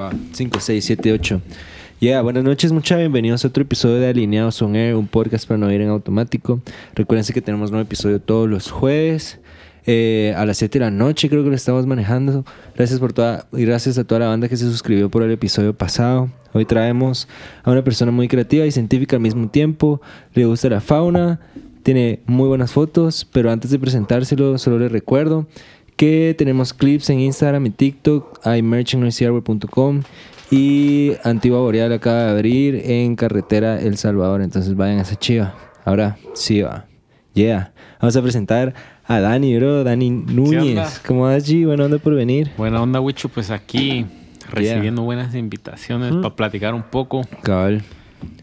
Va, 5, 6, 7, 8. Ya, buenas noches, muchas bienvenidos a otro episodio de Alineados on Air, un podcast para no ir en automático. Recuerden que tenemos nuevo episodio todos los jueves. eh, a las 7 de la noche creo que lo estamos manejando. Gracias por toda y gracias a toda la banda que se suscribió por el episodio pasado. Hoy traemos a una persona muy creativa y científica al mismo tiempo. Le gusta la fauna, tiene muy buenas fotos, pero antes de presentárselo solo les recuerdo que tenemos clips en Instagram y TikTok, hay merch en y Antigua Boreal acaba de abrir en carretera El Salvador, entonces vayan a esa chiva. Ahora sí va. Yeah. Vamos a presentar a Dani, bro, Dani? Núñez. ¿Cómo vas, G? Buena onda por venir. Buena onda, Wicho, pues aquí recibiendo buenas invitaciones Mm. para platicar un poco. Cabal.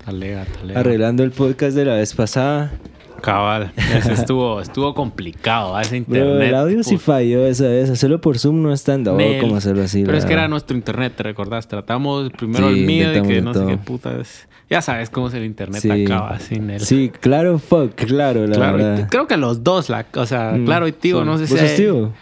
Talega, talega. Arreglando el podcast de la vez pasada. Cabal. Ese estuvo, estuvo complicado, ¿ah? ese Bro, internet. el audio sí falló esa vez. Hacerlo por Zoom no es tan dado como hacerlo así. Pero es que era nuestro internet, ¿te recordás? Tratamos primero Sí, el mío y que no sé qué todo. puta es. Ya sabes cómo es el internet Sí. acaba sin él. Sí, claro, fuck, claro, la claro, verdad. creo que los dos, la, o sea, Mm, claro y tío, son- no sé ¿Vos si. hay- tío?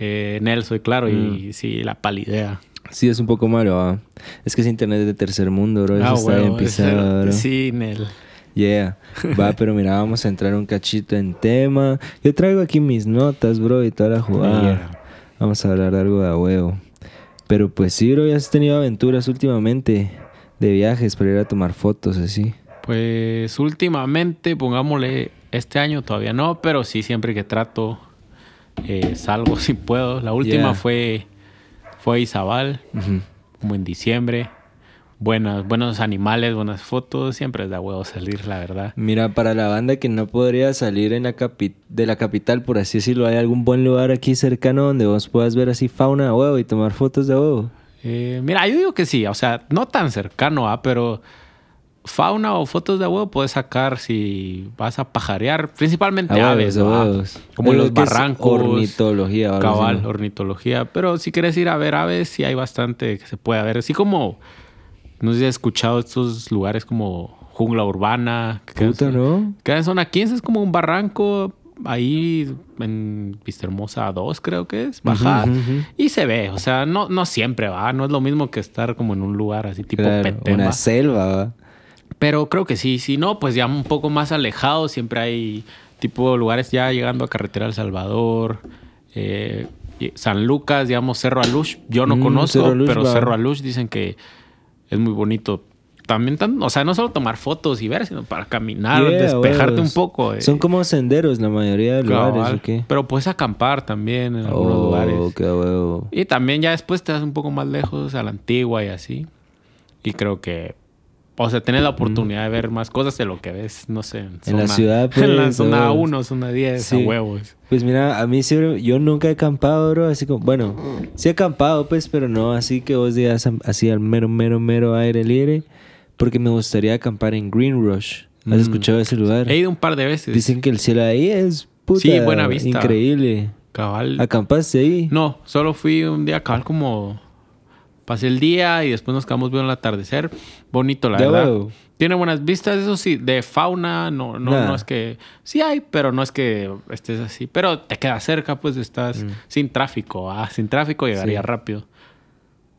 Eh, Nel, soy claro, Mm. y sí, la palidea. Sí, es un poco malo, ¿ah? Es que es internet de tercer mundo, bro. Eso Ah, está bien pisado, bro. Sí, Nel. Yeah. Va, pero mira, vamos a entrar un cachito en tema. Yo traigo aquí mis notas, bro, y toda la jugada. Yeah. Vamos a hablar de algo de a huevo. Pero pues sí, bro, ya has tenido aventuras últimamente de viajes para ir a tomar fotos, así. Pues últimamente, pongámosle, este año todavía no, pero sí siempre que trato eh, salgo si puedo. La última Yeah. fue fue a Izabal, como en diciembre. Buenas, buenos animales, buenas fotos. Siempre es de huevo salir, la verdad. Mira, para la banda que no podría salir en la capi- de la capital, por así decirlo, ¿hay algún buen lugar aquí cercano donde vos puedas ver así fauna a huevo y tomar fotos de huevo? Eh, mira, yo digo que sí, o sea, no tan cercano, ¿ah? pero fauna o fotos de huevo puedes sacar si vas a pajarear, principalmente A aves, como en los barrancos. Ornitología, Cabal, ornitología. Pero si quieres ir a ver aves, sí hay bastante que se puede ver. Así como, no sé si has escuchado estos lugares como jungla urbana. Que Puta, ¿no? Quedan en zona 15, es como un barranco ahí en Vista Hermosa 2, creo que es. Bajar. Y se ve, o sea, no, no siempre va. No es lo mismo que estar como en un lugar así tipo Claro, una ¿va? selva, ¿va? Pero creo que sí, si no, pues ya un poco más alejado, siempre hay tipo lugares ya llegando a Carretera El Salvador, eh, San Lucas, digamos Cerro Alush. Yo no Mm, conozco, Cerro Alush, pero va. Cerro Alush dicen que es muy bonito. También, tan- o sea, no solo tomar fotos y ver, sino para caminar, Yeah, despejarte un poco. eh. Son como senderos la mayoría de lugares, Cabal. ¿o qué? Pero puedes acampar también en algunos Oh, lugares. qué. Y también ya después te vas un poco más lejos a la antigua y así. Y creo que, o sea, tienes la oportunidad de ver más cosas de lo que ves, no sé, en, la zona- ciudad, en la pues, zona a huevos. 1, zona 10, Sí. a huevos. Pues mira, a mí bro, yo nunca he acampado, bro, así como, bueno, sí he acampado, pues, pero no así que vos digas así al mero, mero, mero aire libre, porque me gustaría acampar en Green Rush. ¿Has Mm. escuchado ese lugar? He ido un par de veces. Dicen que el cielo ahí es puta, Sí, buena vista. increíble. cabal. ¿Acampaste ahí? No, solo fui un día cabal como... Pasé el día y después nos quedamos viendo el atardecer. Bonito, la verdad. Tiene buenas vistas, eso sí. De fauna, no, no, no es que... Sí hay, pero no es que estés así. Pero te queda cerca, pues estás sin tráfico. Ah, sin tráfico llegaría Mm. Sí. rápido.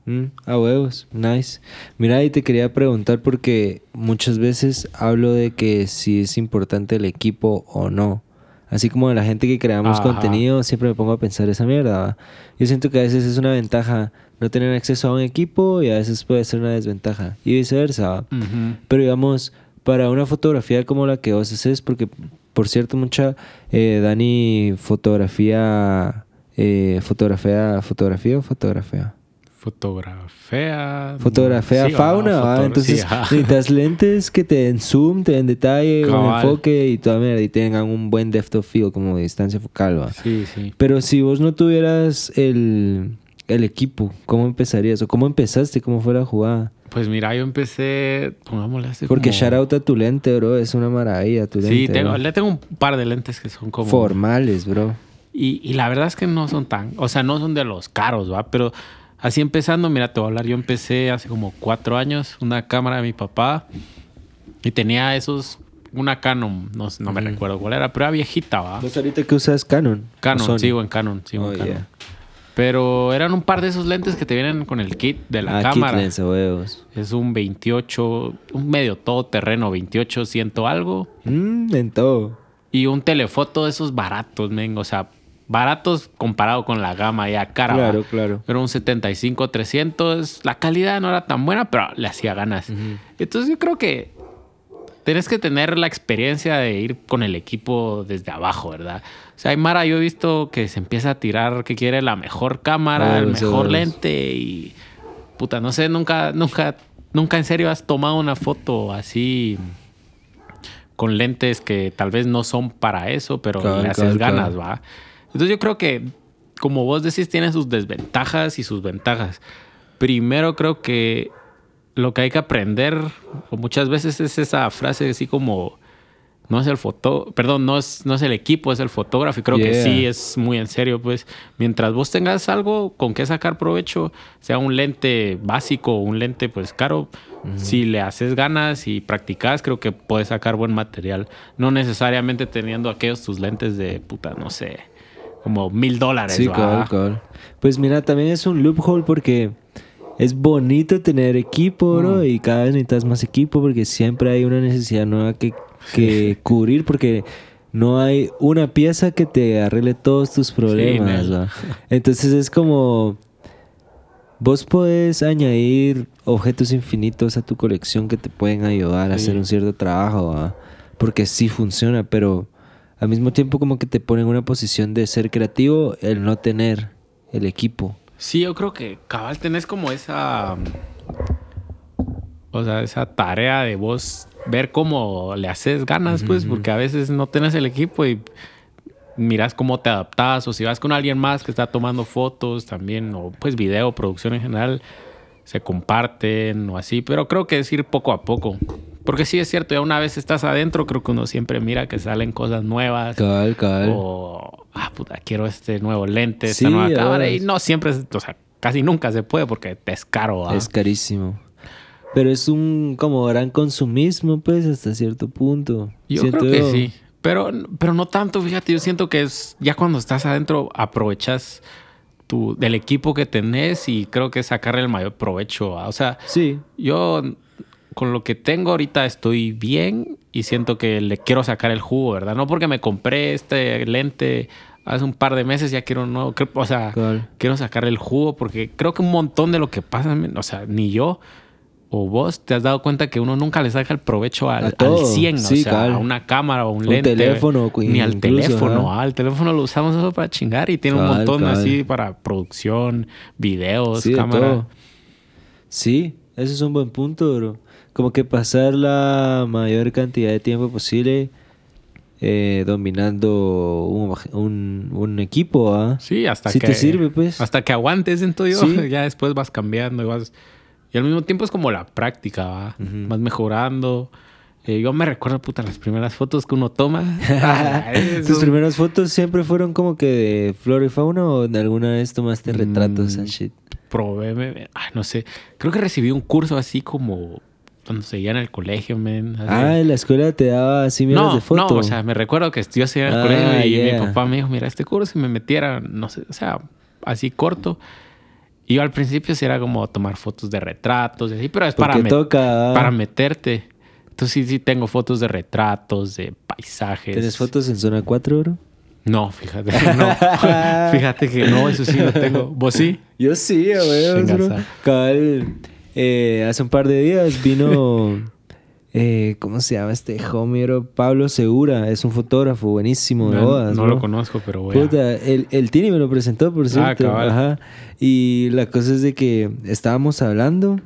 Mm, a huevos, nice. Mira, y te quería preguntar porque muchas veces hablo de que si es importante el equipo o no. Así como de la gente que creamos Ajá. contenido, siempre me pongo a pensar esa mierda. ¿va? Yo siento que a veces es una ventaja no tener acceso a un equipo y a veces puede ser una desventaja. Y viceversa. Ujú. Pero digamos, para una fotografía como la que vos haces, porque por cierto, mucha eh, Dani fotografía, eh, fotografía, fotografía o fotografía. Fotografía. Fotografía Sí, fauna, ¿va? fotogra- Entonces sí, necesitas lentes que te den zoom, te den detalle, un Cabal. enfoque y toda mierda, y tengan un buen depth of field, como distancia focal, ¿va? Sí, sí. Pero si vos no tuvieras el, el equipo, ¿cómo empezarías? ¿O cómo empezaste? ¿Cómo fue la jugada? Pues mira, yo empecé, pongámosle hace Porque como- shout out a tu lente, bro, es una maravilla tu lente. Sí, tengo, le tengo un par de lentes que son como... Formales, bro. Y, y la verdad es que no son tan, o sea, no son de los caros, ¿va? Pero así empezando, mira, te voy a hablar, yo empecé hace como cuatro años, una cámara de mi papá, y tenía esos, una Canon, no, no me recuerdo cuál era, pero era viejita, ¿va? ¿Vos ahorita que usas Canon? ¿O Canon, sigo en Canon, sigo Oh, en Canon. yeah. Pero eran un par de esos lentes que te vienen con el kit de la Ah, cámara. kit lens, huevos. Es un 28, un medio todoterreno, 28, ciento algo. Mm, en todo. Y un telefoto de esos baratos, men. O sea, baratos comparado con la gama ya cara. Claro, claro. Era un 75-300. La calidad no era tan buena, pero le hacía ganas. Entonces yo creo que tenés que tener la experiencia de ir con el equipo desde abajo, ¿verdad? O sea, hay Mara, yo he visto que se empieza a tirar que quiere la mejor cámara, el mejor lente y... Puta, no sé, nunca, nunca, nunca en serio has tomado una foto así con lentes que tal vez no son para eso, pero Cabal, le haces ganas, cabal. ¿va? Entonces yo creo que, como vos decís, tiene sus desventajas y sus ventajas. Primero creo que lo que hay que aprender, o muchas veces es esa frase así como, no es el foto, perdón, no es, no es el equipo, es el fotógrafo. Y creo que sí es muy en serio, pues. Mientras vos tengas algo con que sacar provecho, sea un lente básico o un lente pues caro, si le haces ganas y practicas, creo que puedes sacar buen material. No necesariamente teniendo aquellos tus lentes de puta, no sé, como mil dólares. Sí, cabal. Pues mira, también es un loophole porque es bonito tener equipo, bro, Mm. y cada vez necesitas más equipo porque siempre hay una necesidad nueva que, que cubrir porque no hay una pieza que te arregle todos tus problemas. Entonces es como vos podés añadir objetos infinitos a tu colección que te pueden ayudar a Sí. hacer un cierto trabajo, porque sí funciona, pero al mismo tiempo como que te pone en una posición de ser creativo el no tener el equipo. Sí, yo creo que cabal tenés como esa. O sea, esa tarea de vos ver cómo le haces ganas, pues, porque a veces no tenés el equipo y miras cómo te adaptas, o si vas con alguien más que está tomando fotos también, o pues video, producción en general, se comparten o así, pero creo que es ir poco a poco. Porque sí es cierto, ya una vez estás adentro, creo que uno siempre mira que salen cosas nuevas. Cabal, cabal. O, ah, puta, quiero este nuevo lente, Sí, esta nueva cámara. Y no siempre, o sea, casi nunca se puede porque te es caro. Es carísimo. Pero es un como gran consumismo, pues, hasta cierto punto. Yo Siento creo que yo. sí. Pero, pero no tanto, fíjate, yo siento que es ya cuando estás adentro aprovechas tu, del equipo que tenés y creo que sacarle el mayor provecho. O sea, Sí. yo con lo que tengo ahorita estoy bien y siento que le quiero sacar el jugo, ¿verdad? No porque me compré este lente hace un par de meses, ya quiero un nuevo. creo- O sea, quiero sacarle el jugo porque creo que un montón de lo que pasa, o sea, ni yo o vos te has dado cuenta que uno nunca le saca el provecho al, A al todo. 100, Sí, o sea, a una cámara o un Un lente. teléfono, Ni al incluso, teléfono, ah, el teléfono lo usamos solo para chingar y tiene un montón así para producción, videos, Sí, cámara. Sí, ese es un buen punto, bro. Como que pasar la mayor cantidad de tiempo posible eh, dominando un, un, un equipo, ¿ah? Sí, hasta Sí que te sirve, pues. Hasta que aguantes, siento yo. Sí. Ya después vas cambiando y vas. Y al mismo tiempo es como la práctica, ¿va? Vas mejorando. Eh, yo me recuerdo, puta, las primeras fotos que uno toma. Ah, ¿Tus primeras fotos siempre fueron como que de flora y fauna o en alguna vez tomaste retratos Mm, and shit? Probé, me- ay, no sé. Creo que recibí un curso así como cuando seguía en el colegio, men. Ah, en la escuela te daba así miras no, de foto. no, o sea, me recuerdo que yo seguía en el Ah, colegio y yeah. mi papá me dijo, mira, este curso y me metiera, no sé, o sea, así corto. Y yo al principio sí era como tomar fotos de retratos y así, pero es para, met- toca. ah. para meterte. Entonces sí, sí tengo fotos de retratos, de paisajes. ¿Tienes fotos en zona 4, bro? No, fíjate no. fíjate que no, eso sí lo tengo. ¿Vos sí? Yo sí, bro. Cabal, eh, hace un par de días vino. eh, ¿Cómo se llama este homie, bro? Pablo Segura. Es un fotógrafo buenísimo de No, bodas. no lo conozco, pero a... Puta, el, el Tini me lo presentó, por cierto. cabal. Ajá. Y la cosa es de que estábamos hablando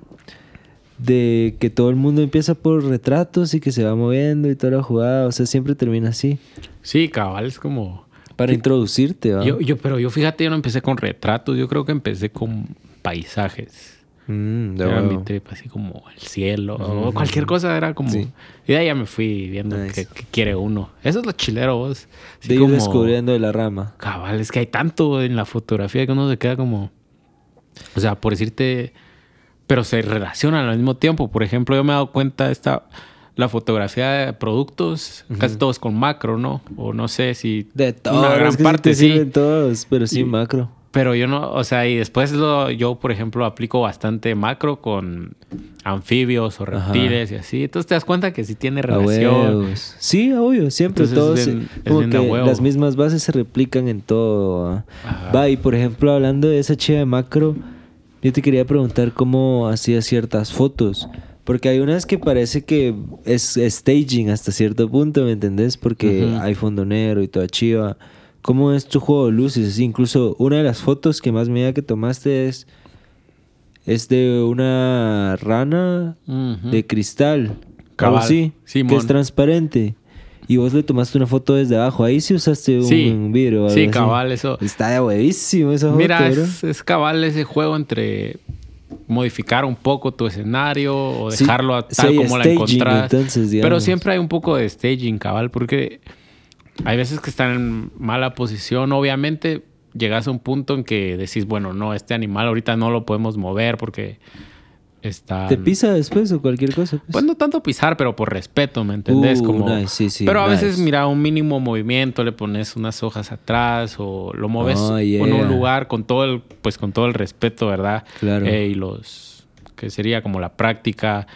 de que todo el mundo empieza por retratos y que se va moviendo y toda la jugada. O sea, siempre termina así. Sí, cabal, es como... Para introducirte, ¿va? Yo, yo, pero yo fíjate, yo no empecé con retratos, yo creo que empecé con paisajes. Mm, Era mi trip, así como el cielo o cualquier cosa, era como... Sí. Y de ahí ya me fui viendo Nice. qué, quiere uno. Eso es lo chilero, vos. Así De ir como- descubriendo de la rama. Cabal, es que hay tanto en la fotografía que uno se queda como... O sea, por decirte... Pero se relacionan al mismo tiempo. Por ejemplo, yo me he dado cuenta esta... La fotografía de productos, casi todos con macro, ¿no? O no sé si... De todos. Una gran es que sí parte te sí. sirven todos, pero sí Y- macro. Pero yo no, o sea, y después lo, yo, por ejemplo, aplico bastante macro con anfibios o reptiles y así. Entonces te das cuenta que sí tiene relación. Sí, obvio, siempre Entonces, todos bien- como que las mismas bases se replican en todo. ¿va? Y por ejemplo, hablando de esa chiva de macro, yo te quería preguntar cómo hacías ciertas fotos. Porque hay unas que parece que es staging hasta cierto punto, ¿me entendés? Porque hay fondo negro y toda chiva. ¿Cómo es tu juego de luces? Incluso una de las fotos que más me da que tomaste es, es de una rana de cristal. Cabal. Sí, que es transparente. Y vos le tomaste una foto desde abajo. Ahí sí usaste un, Sí. vidrio. algo Sí, así. cabal, eso. Está de huevísimo esa foto, Mira, es, es cabal ese juego entre modificar un poco tu escenario o Sí, dejarlo a sí tal hay como la staging, encontrás. entonces, Pero siempre hay un poco de staging, cabal, porque hay veces que están en mala posición. Obviamente llegas a un punto en que decís, bueno, no, este animal ahorita no lo podemos mover porque está... ¿Te pisa después o cualquier cosa? pues? Pues no tanto pisar, pero por respeto, ¿me entendés? Uh, Como... nice, sí, sí, pero a veces, mira, un mínimo movimiento, le pones unas hojas atrás o lo mueves Oh, en un lugar con todo el, pues con todo el respeto, ¿verdad? Claro. Eh, y los, que sería como la práctica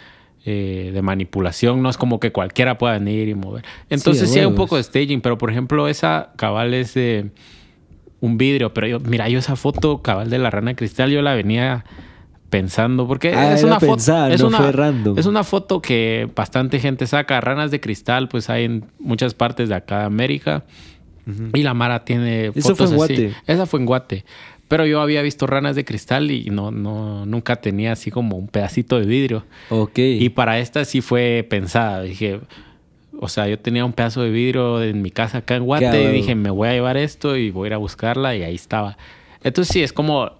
eh, de manipulación, no es como que cualquiera pueda venir y mover. Entonces sí, hay un poco de staging, pero por ejemplo esa cabal es de un vidrio, pero yo, mira, yo esa foto cabal de la rana de cristal, yo la venía pensando, porque Ah, es una foto, es no una, fue random. es una foto que bastante gente saca. Ranas de cristal, pues hay en muchas partes de acá de América. Y la Mara tiene Eso fotos fue en así. Guate. Esa fue en Guate. Pero yo había visto ranas de cristal y no, no, nunca tenía así como un pedacito de vidrio. Ok. Y para esta sí fue pensada. Dije, o sea, yo tenía un pedazo de vidrio en mi casa acá en Guate y dije, me voy a llevar esto y voy a ir a buscarla y ahí estaba. Entonces sí, es como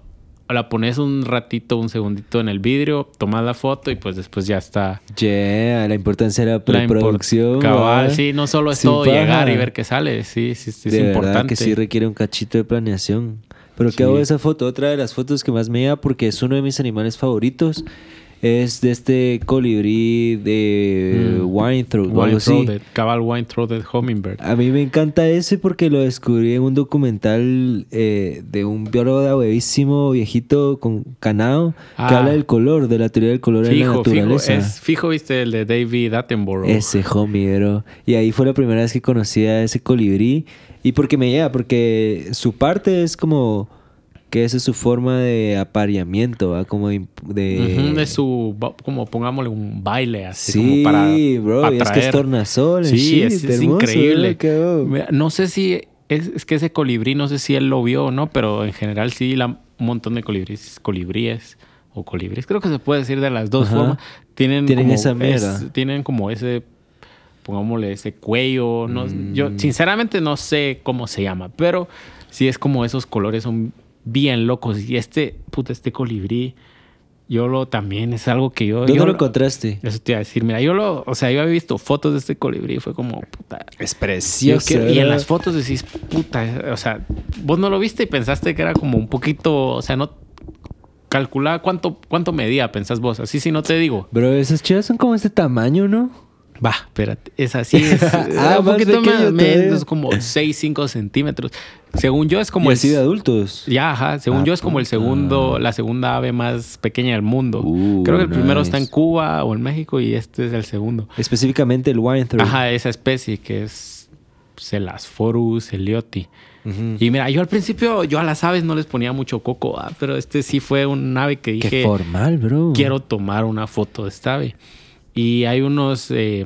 la pones un ratito, un segundito en el vidrio, tomas la foto y pues después ya está. Yeah, la importancia de la preproducción. Cabal, sí, no solo es Sin todo paja. llegar y ver qué sale, sí, sí, sí, es verdad importante. que sí requiere un cachito de planeación. Pero Sí. ¿qué hago esa foto? Otra de las fotos que más me da porque es uno de mis animales favoritos. Es de este colibrí de Mm. wine throat o algo así. Wine-throated, cabal wine-throated hummingbird. A mí me encanta ese porque lo descubrí en un documental eh, de un biólogo de huevísimo viejito con canado que Ah. habla del color, de la teoría del color en la Fijo, fijo, naturaleza. es fijo, viste, el de David Attenborough. Ese homie, bro. Y ahí fue la primera vez que conocí a ese colibrí. Y porque me llega, porque su parte es como que esa es su forma de apareamiento, ¿va? Como de... de- su, como pongámosle un baile así Sí, como para bro, es que es tornasol, Sí, shit, es, es hermoso, increíble. bro, No sé si es, es que ese colibrí, no sé si él lo vio o no, pero en general sí, la, un montón de colibríes, colibríes o colibríes, creo que se puede decir de las dos Ajá. formas, tienen, Tienen como esa mierda. es- tienen como ese, pongámosle ese cuello, no, Mm. yo sinceramente no sé cómo se llama, pero sí es como esos colores son bien locos y este, puta, este colibrí, yo lo también es algo que yo... ¿Dónde yo lo encontraste? Eso te iba a decir, mira, yo lo, o sea, yo había visto fotos de este colibrí y fue como, puta, Es precioso. y en las fotos decís, puta, o sea, vos no lo viste y pensaste que era como un poquito, o sea, no calculaba cuánto, cuánto medía, pensás vos, así si no te digo. Bro, esas chivas son como este tamaño, ¿no? Va, espérate, es así, es Ah, un poquito más, menos, como 6, 5 centímetros. Según yo es como y el... así de adultos. Ya, ajá. Según Ah, yo es como el puta. segundo, la segunda ave más pequeña del mundo. Uh, Creo que el primero está en Cuba o en México y este es el segundo. Específicamente el wine throat. Ajá, esa especie que es Celasphorus elioti. Ujú. Y mira, yo al principio, yo a las aves no les ponía mucho coco, ah, pero este sí fue un ave que Qué dije, formal, bro. quiero tomar una foto de esta ave. Y hay unos, eh,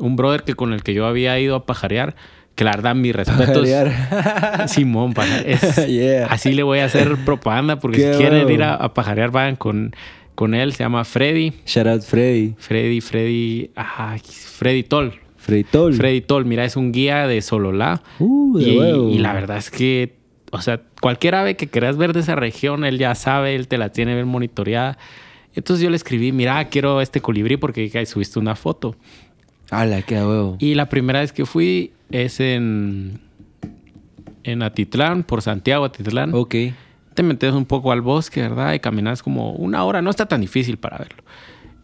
un brother que con el que yo había ido a pajarear, que la verdad, mis respetos. Pajarear. Simón, es- Yeah. así le voy a hacer propaganda porque Qué si quieren ir a, a pajarear, vayan con, con él, se llama Freddy. Shout out Freddy. Freddy, Freddy, ah, Freddy Toll. Freddy Toll. Freddy Toll, mira, es un guía de Sololá. Uh, de y, huevo. y la verdad es que, o sea, cualquier ave que quieras ver de esa región, él ya sabe, él te la tiene bien monitoreada. Entonces yo le escribí, mira, quiero este colibrí porque ahí subiste una foto. Ala, qué huevo. Y la primera vez que fui es en, en Atitlán, por Santiago, Atitlán. Ok. Te metes un poco al bosque, ¿verdad? Y caminas como una hora. No está tan difícil para verlo.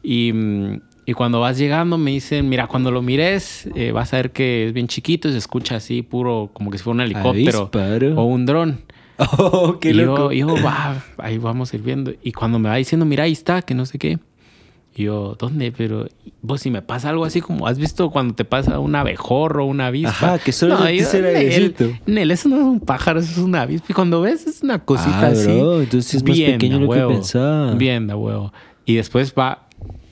Y, mm, y cuando vas llegando me dicen, mira, cuando lo mires eh, vas a ver que es bien chiquito y se escucha así puro, como que si fuera un helicóptero Avisparo. o un dron. Oh, qué y loco. Yo, yo, va, ahí vamos a ir viendo. Y cuando me va diciendo, mira, ahí está, que no sé qué. Y yo, ¿dónde? Pero vos si me pasa algo así como, ¿has visto cuando te pasa un abejorro, una avispa? Ajá, que solo no, yo, el airecito. Nel, eso no es un pájaro, eso es una avispa. Y cuando ves, es una cosita Ah, así. bro, entonces es más bien pequeño lo que huevo, pensaba. Bien, de huevo. Y después va,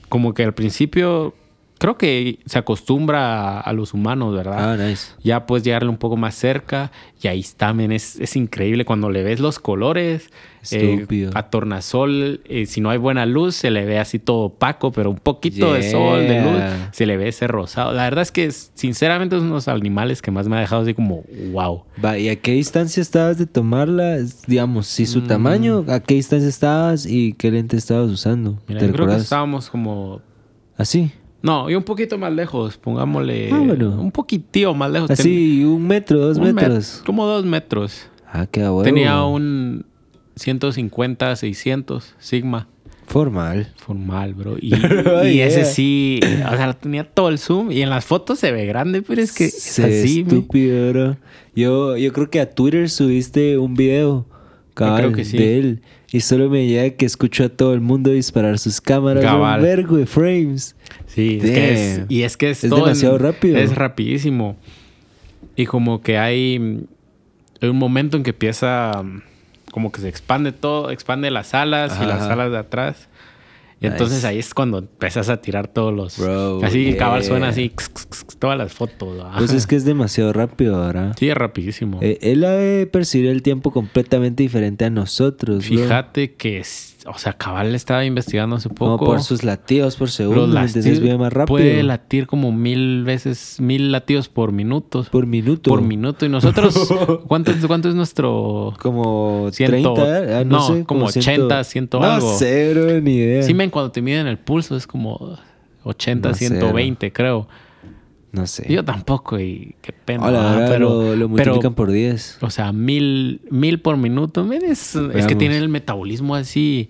como que al principio, creo que se acostumbra a, a los humanos, ¿verdad? Ah, nice. Ya puedes llegarle un poco más cerca y ahí está, men, es, es increíble cuando le ves los colores. eh, Estúpido. a tornasol, eh, si no hay buena luz, se le ve así todo opaco, pero un poquito de sol, de luz, se le ve ese rosado. La verdad es que, sinceramente, es uno de los animales que más me ha dejado así como, wow. Va, ¿y a qué distancia estabas de tomarla? Digamos, si Mm. su tamaño, ¿a qué distancia estabas y qué lente estabas usando? Mira, ¿Te yo creo que estábamos como ¿Así? No, y un poquito más lejos, pongámosle. Ah, bueno. Un poquitío más lejos. Así, un metro, dos met- metros. como dos metros. Ah, qué huevo. Tenía un 150, 600 Sigma. Formal. Formal, bro. Y, Oh, y ese sí, o sea, tenía todo el zoom y en las fotos se ve grande, pero es que es Se así. me- estúpido, bro. Yo, yo creo que a Twitter subiste un video cabal, creo que sí. de él. Y solo me llega que escucho a todo el mundo disparar sus cámaras. Un vergo de frames. Sí, es que es- y es que es, Es todo en- demasiado rápido. Es rapidísimo. Y como que hay, hay un momento en que empieza, como que se expande todo, expande las alas y las alas de atrás. Y entonces ahí es cuando empiezas a tirar todos los... Bro, así el cabal yeah. suena así, todas las fotos. ¿va? Pues es que es demasiado rápido, ¿verdad? Sí, es rapidísimo. Eh, él ha de percibir el tiempo completamente diferente a nosotros. bro. Fíjate que, o sea, cabal estaba investigando hace No, poco. por sus latidos por segundo. los latidos más rápido. puede latir como mil veces, mil latidos por minuto. Por minuto. Por minuto. Y nosotros, ¿cuánto, es- cuánto es nuestro...? Como Ciento- 30, ah, no, no, sé. como 80, 100 algo. No sé, bro, ni idea. Sí, men, cuando te miden el pulso es como 80, No sé, 120, creo. No sé. Yo tampoco y qué pena. Hola, pero, lo, lo pero, multiplican por 10. o sea, mil, mil por minuto. es, es que tienen el metabolismo así...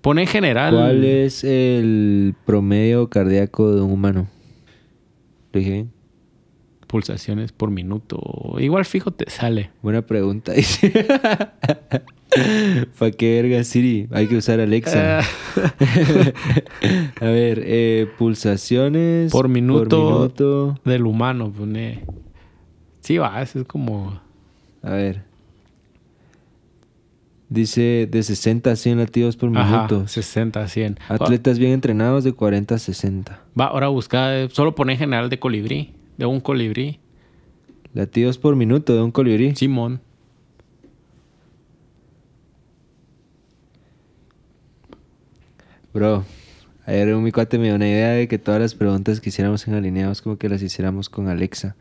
Pone en general... ¿Cuál es el promedio cardíaco de un humano? ¿Lo dije bien? Pulsaciones por minuto. Igual fijo te sale. Buena pregunta. ¿Para qué verga, Siri? Hay que usar Alexa. Ah. A ver, eh, pulsaciones Por minuto. por minuto. Del humano, pone. Sí, va, eso es como. A ver. Dice de 60 a 100 latidos por Ajá, minuto. 60, 100. Atletas bien entrenados de 40 a 60. Va, ahora busca. eh, Solo pone en general de colibrí. De un colibrí. Latidos por minuto de un colibrí. Simón. Bro, ayer un mi cuate me dio una idea de que todas las preguntas que hiciéramos en Alineados como que las hiciéramos con Alexa.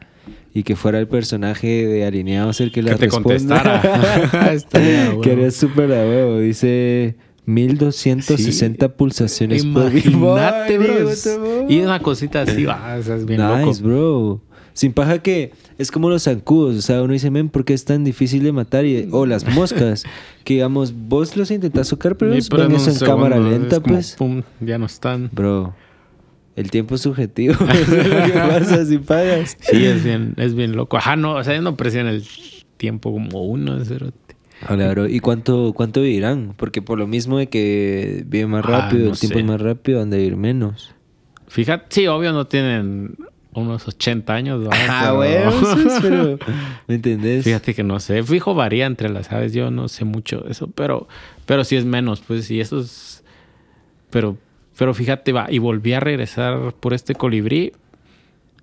Y que fuera el personaje de Alineados el que las te responda. contestara. Estaría bueno. que haría súper a huevo. Dice 1260 pulsaciones por Imagínate, Ay, bro. Y una cosita así, va. O sea, es bien Nice, loco. bro. Sin paja que es como los zancudos. O sea, uno dice, men, ¿por qué es tan difícil de matar? Y, o las moscas. que digamos, vos los intentas tocar, pero ellos ven en eso en cámara lenta, es como, pues. pum, ya no están. Bro, el tiempo es subjetivo. Es lo que pasa si pagas. Sí, es bien, es bien loco. Ajá, no, o sea, no presiona el tiempo como uno, cerote. Hola, bro. ¿Y cuánto, cuánto vivirán? Porque por lo mismo de que vive más Ah, rápido, no el tiempo sé. es más rápido, han de vivir menos. Fíjate, sí, obvio no tienen unos 80 años, ¿verdad? Ah, Pero- güey, sí, pero... ¿Me entendés? Fíjate que no sé, fijo varía entre las aves, yo no sé mucho eso, pero, pero sí es menos, pues sí, eso es... Pero, pero fíjate, va, y volví a regresar por este colibrí.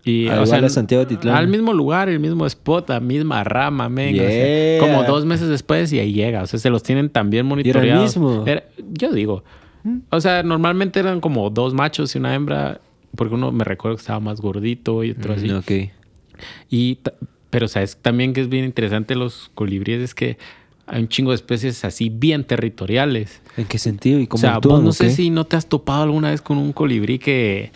Y, Ah, o sea, Santiago Titlán. Al mismo lugar, el mismo spot, la misma rama, men. o sea, como dos meses después y ahí llega. O sea, se los tienen también era el monitoreados. mismo? Era- yo digo. O sea, normalmente eran como dos machos y una hembra. Porque uno me recuerdo que estaba más gordito y otro así. Mm, ok. Y, pero sabes también que es bien interesante los colibríes es que hay un chingo de especies así bien territoriales. ¿En qué sentido? ¿Y O cómo sea, actúan, vos no o sé si no te has topado alguna vez con un colibrí que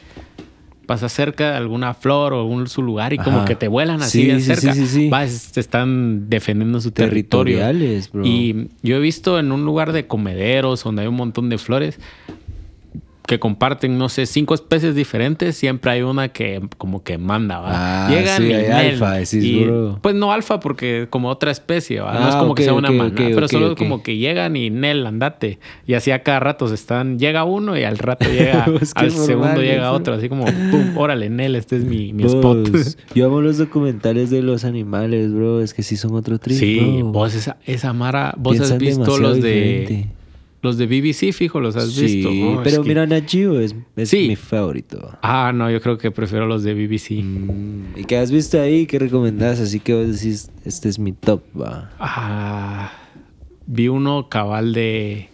pasa cerca de alguna flor o algún su lugar y como que te vuelan así Sí, sí, cerca. sí, sí, sí. Vas, te están defendiendo su territorio. Bro. Y yo he visto en un lugar de comederos donde hay un montón de flores que comparten, no sé, cinco especies diferentes, siempre hay una que como que manda, ¿va? Ah, sí, hay Nel, alfa, decís, y- bro. Pues no alfa porque como otra especie, ¿va? no Ah, es como que sea una ok, manada, ok, pero solo como que llegan y Nel, andate. Y así a cada rato se están, llega uno y al rato llega, Pues al segundo llega eso. otro, así como, pum, órale, Nel, este es mi, mi spot. Yo amo los documentales de los animales, bro. Es que sí son otro trip, Sí, bro. vos esa, esa Mara, vos Piensan has visto los de diferente. Los de BBC, fijo, los has sí, visto. ¿no? Es pero que- mira, Nat Geo es, es Sí. mi favorito. Ah, no, yo creo que prefiero los de BBC. Mm, ¿Y qué has visto ahí? ¿Qué recomendás? Así que vos decís, este es mi top, va. Ah, vi uno cabal de.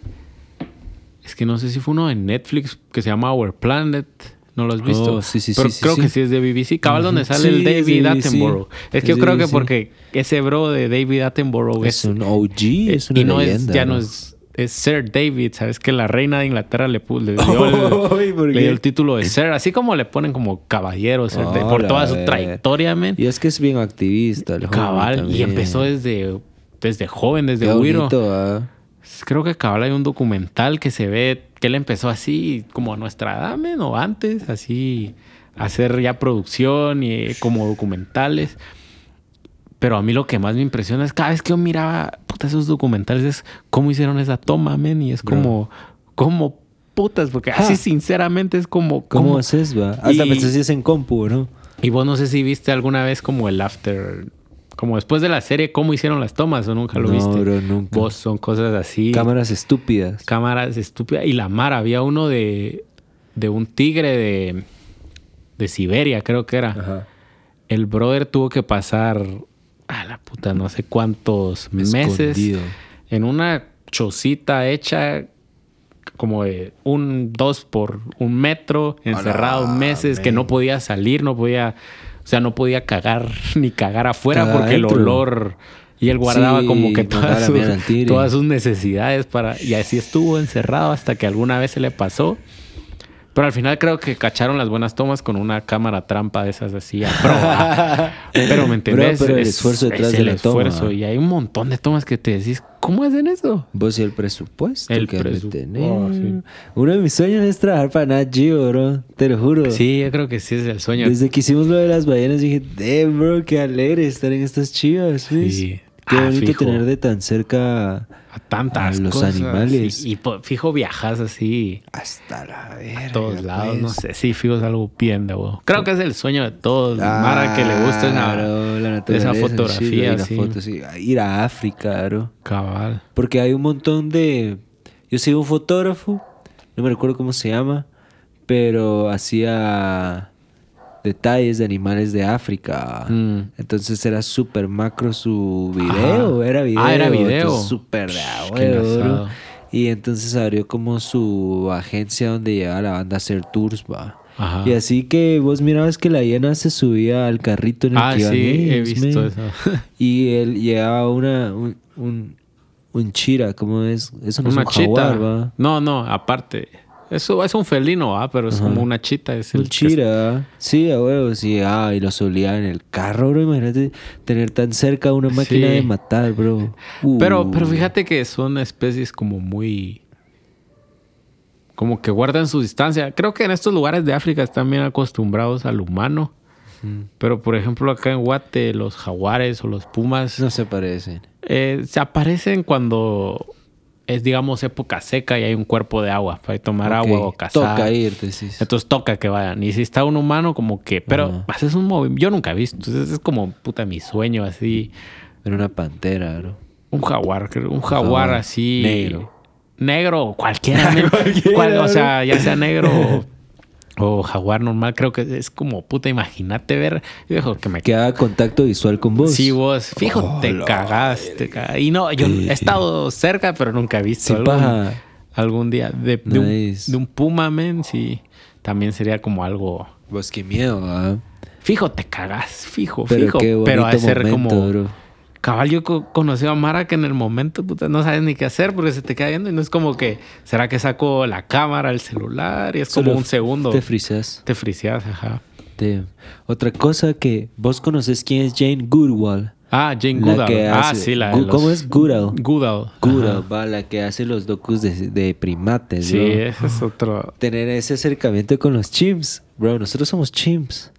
Es que no sé si fue uno de Netflix que se llama Our Planet. ¿No lo has visto? Oh, sí, sí, Pero sí, sí, creo sí. que sí es de BBC. Cabal donde sale Sí, el es David. Attenborough. Es que Es yo creo que porque ese bro de David Attenborough Es es, un OG, es una y no leyenda. es, ya no ¿no? es, es Sir David, ¿sabes? Que la reina de Inglaterra le, le dio, el, Ay, ¿por le dio el título de Sir, así como le ponen como caballero Sir David, por toda su eh. trayectoria, men. Y es que es bien activista. El Cabal, y empezó desde, desde joven, desde Wiro. bonito, ¿ah? Creo que cabal hay un documental que se ve que él empezó así como a nuestra edad, men, o antes, así hacer ya producción y eh, como documentales. Pero a mí lo que más me impresiona es cada vez que yo miraba puta, esos documentales es cómo hicieron esa toma, men, y es Bro. como, como putas, porque así sinceramente es como, ¿Cómo como- haces, va? Hasta Y- pensé si es en compu, ¿no? Y vos no sé si viste alguna vez como el after, como después de la serie, cómo hicieron las tomas o nunca lo no, viste. bro, nunca. Vos son cosas así. Cámaras estúpidas. cámaras estúpidas. Y la mar, había uno de, de un tigre de, de Siberia, creo que era. Ajá. El brother tuvo que pasar a la puta, no sé cuántos meses Escondido. en una chocita hecha como de un dos por un metro, encerrado meses, que no podía salir, no podía, o sea, no podía cagar ni cagar afuera porque el olor y él guardaba Sí, como que todas sus, todas sus necesidades para y así estuvo encerrado hasta que alguna vez se le pasó. Pero al final creo que cacharon las buenas tomas con una cámara trampa de esas así a prueba. pero me entendés, Bro, pero el Es- esfuerzo detrás es de el la toma. y hay un montón de tomas que te decís, ¿cómo hacen eso? Vos y el presupuesto El que han de presu- tener. oh, sí. Uno de mis sueños es trabajar para Nat Geo, bro. Te lo juro. Sí, yo creo que sí es el sueño. Desde que hicimos lo de las ballenas dije, damn, bro, qué alegre estar en estas chivas. ¿ves? Sí. Qué Ah, bonito fijo. tener de tan cerca a tantas a los cosas. animales. Y, fijo viajas así hasta la verga. a todos lados, pues. no sé. Sí, fijo es algo bien de huevo. Creo que es el sueño de todos. Mara que le gusta esa, Claro, la esa sí, fotografía. sí. sí. Ir a África, bro. Cabal. Porque hay un montón de... Yo sigo un fotógrafo, no me recuerdo cómo se llama, pero hacía detalles de animales de África. Mm. Entonces era súper macro su video, Ajá. era video. Ah, era video. Súper. Y entonces abrió como su agencia donde llevaba la banda a hacer tours, va. Ajá. Y así que vos mirabas que la hiena se subía al carrito en el Ah, que iban sí, he visto eso. Y él llevaba una, un, un, un chira, ¿cómo es? Eso no una es un jaguar, ¿va? No, no, aparte. Eso es un felino, ah, pero es como una chita. Es el Un chira, sí, a huevos, sí, ah, y lo solía en el carro, bro. Imagínate tener tan cerca una máquina Sí. de matar, bro. Pero, pero Uh. fíjate que son especies como muy. Como que guardan su distancia. Creo que en estos lugares de África están bien acostumbrados al humano. Pero, por ejemplo, acá en Guate, los jaguares o los pumas No se parecen. eh, se aparecen cuando es, digamos, época seca y hay un cuerpo de agua para tomar agua o cazar. Toca ir, decís. Entonces toca que vayan. Y si está un humano, como que. Pero Ajá. haces un movimiento. Yo nunca he visto. Entonces es como puta mi sueño así. Era una pantera, bro. Un jaguar, creo, un jaguar así. negro. Negro cualquiera. Cualquiera, Cual- o sea, ya sea negro o, jaguar normal, creo que es como puta. Imagínate ver. Viejo, que me Que haga contacto visual con vos. Sí, vos, fijo, Oh, te la cagas, te cagas. Y no, yo he estado cerca, pero nunca he visto Sí, algún, día. De, de un, Nice. de un puma, men, sí. También sería como algo. Vos qué miedo, ¿ah? Fijo, te cagas, fijo, Pero fijo. qué pero de ser como. bro. Cabal, yo co- conocí a Mara que en el momento puta, no sabes ni qué hacer porque se te queda viendo y no es como que, ¿será que saco la cámara, el celular? Y es como un segundo. Te frisas. Te friseas, ajá. Te- Otra cosa que vos conoces quién es Jane Goodwall. Ah, Jane La Goodall. Ah, sí, la de los- ¿Cómo es? Goodall. Goodall. Goodall, va, la que hace los docus de, de primates, Sí, ese es otro. Tener ese acercamiento con los chimps. Bro, nosotros somos chimps.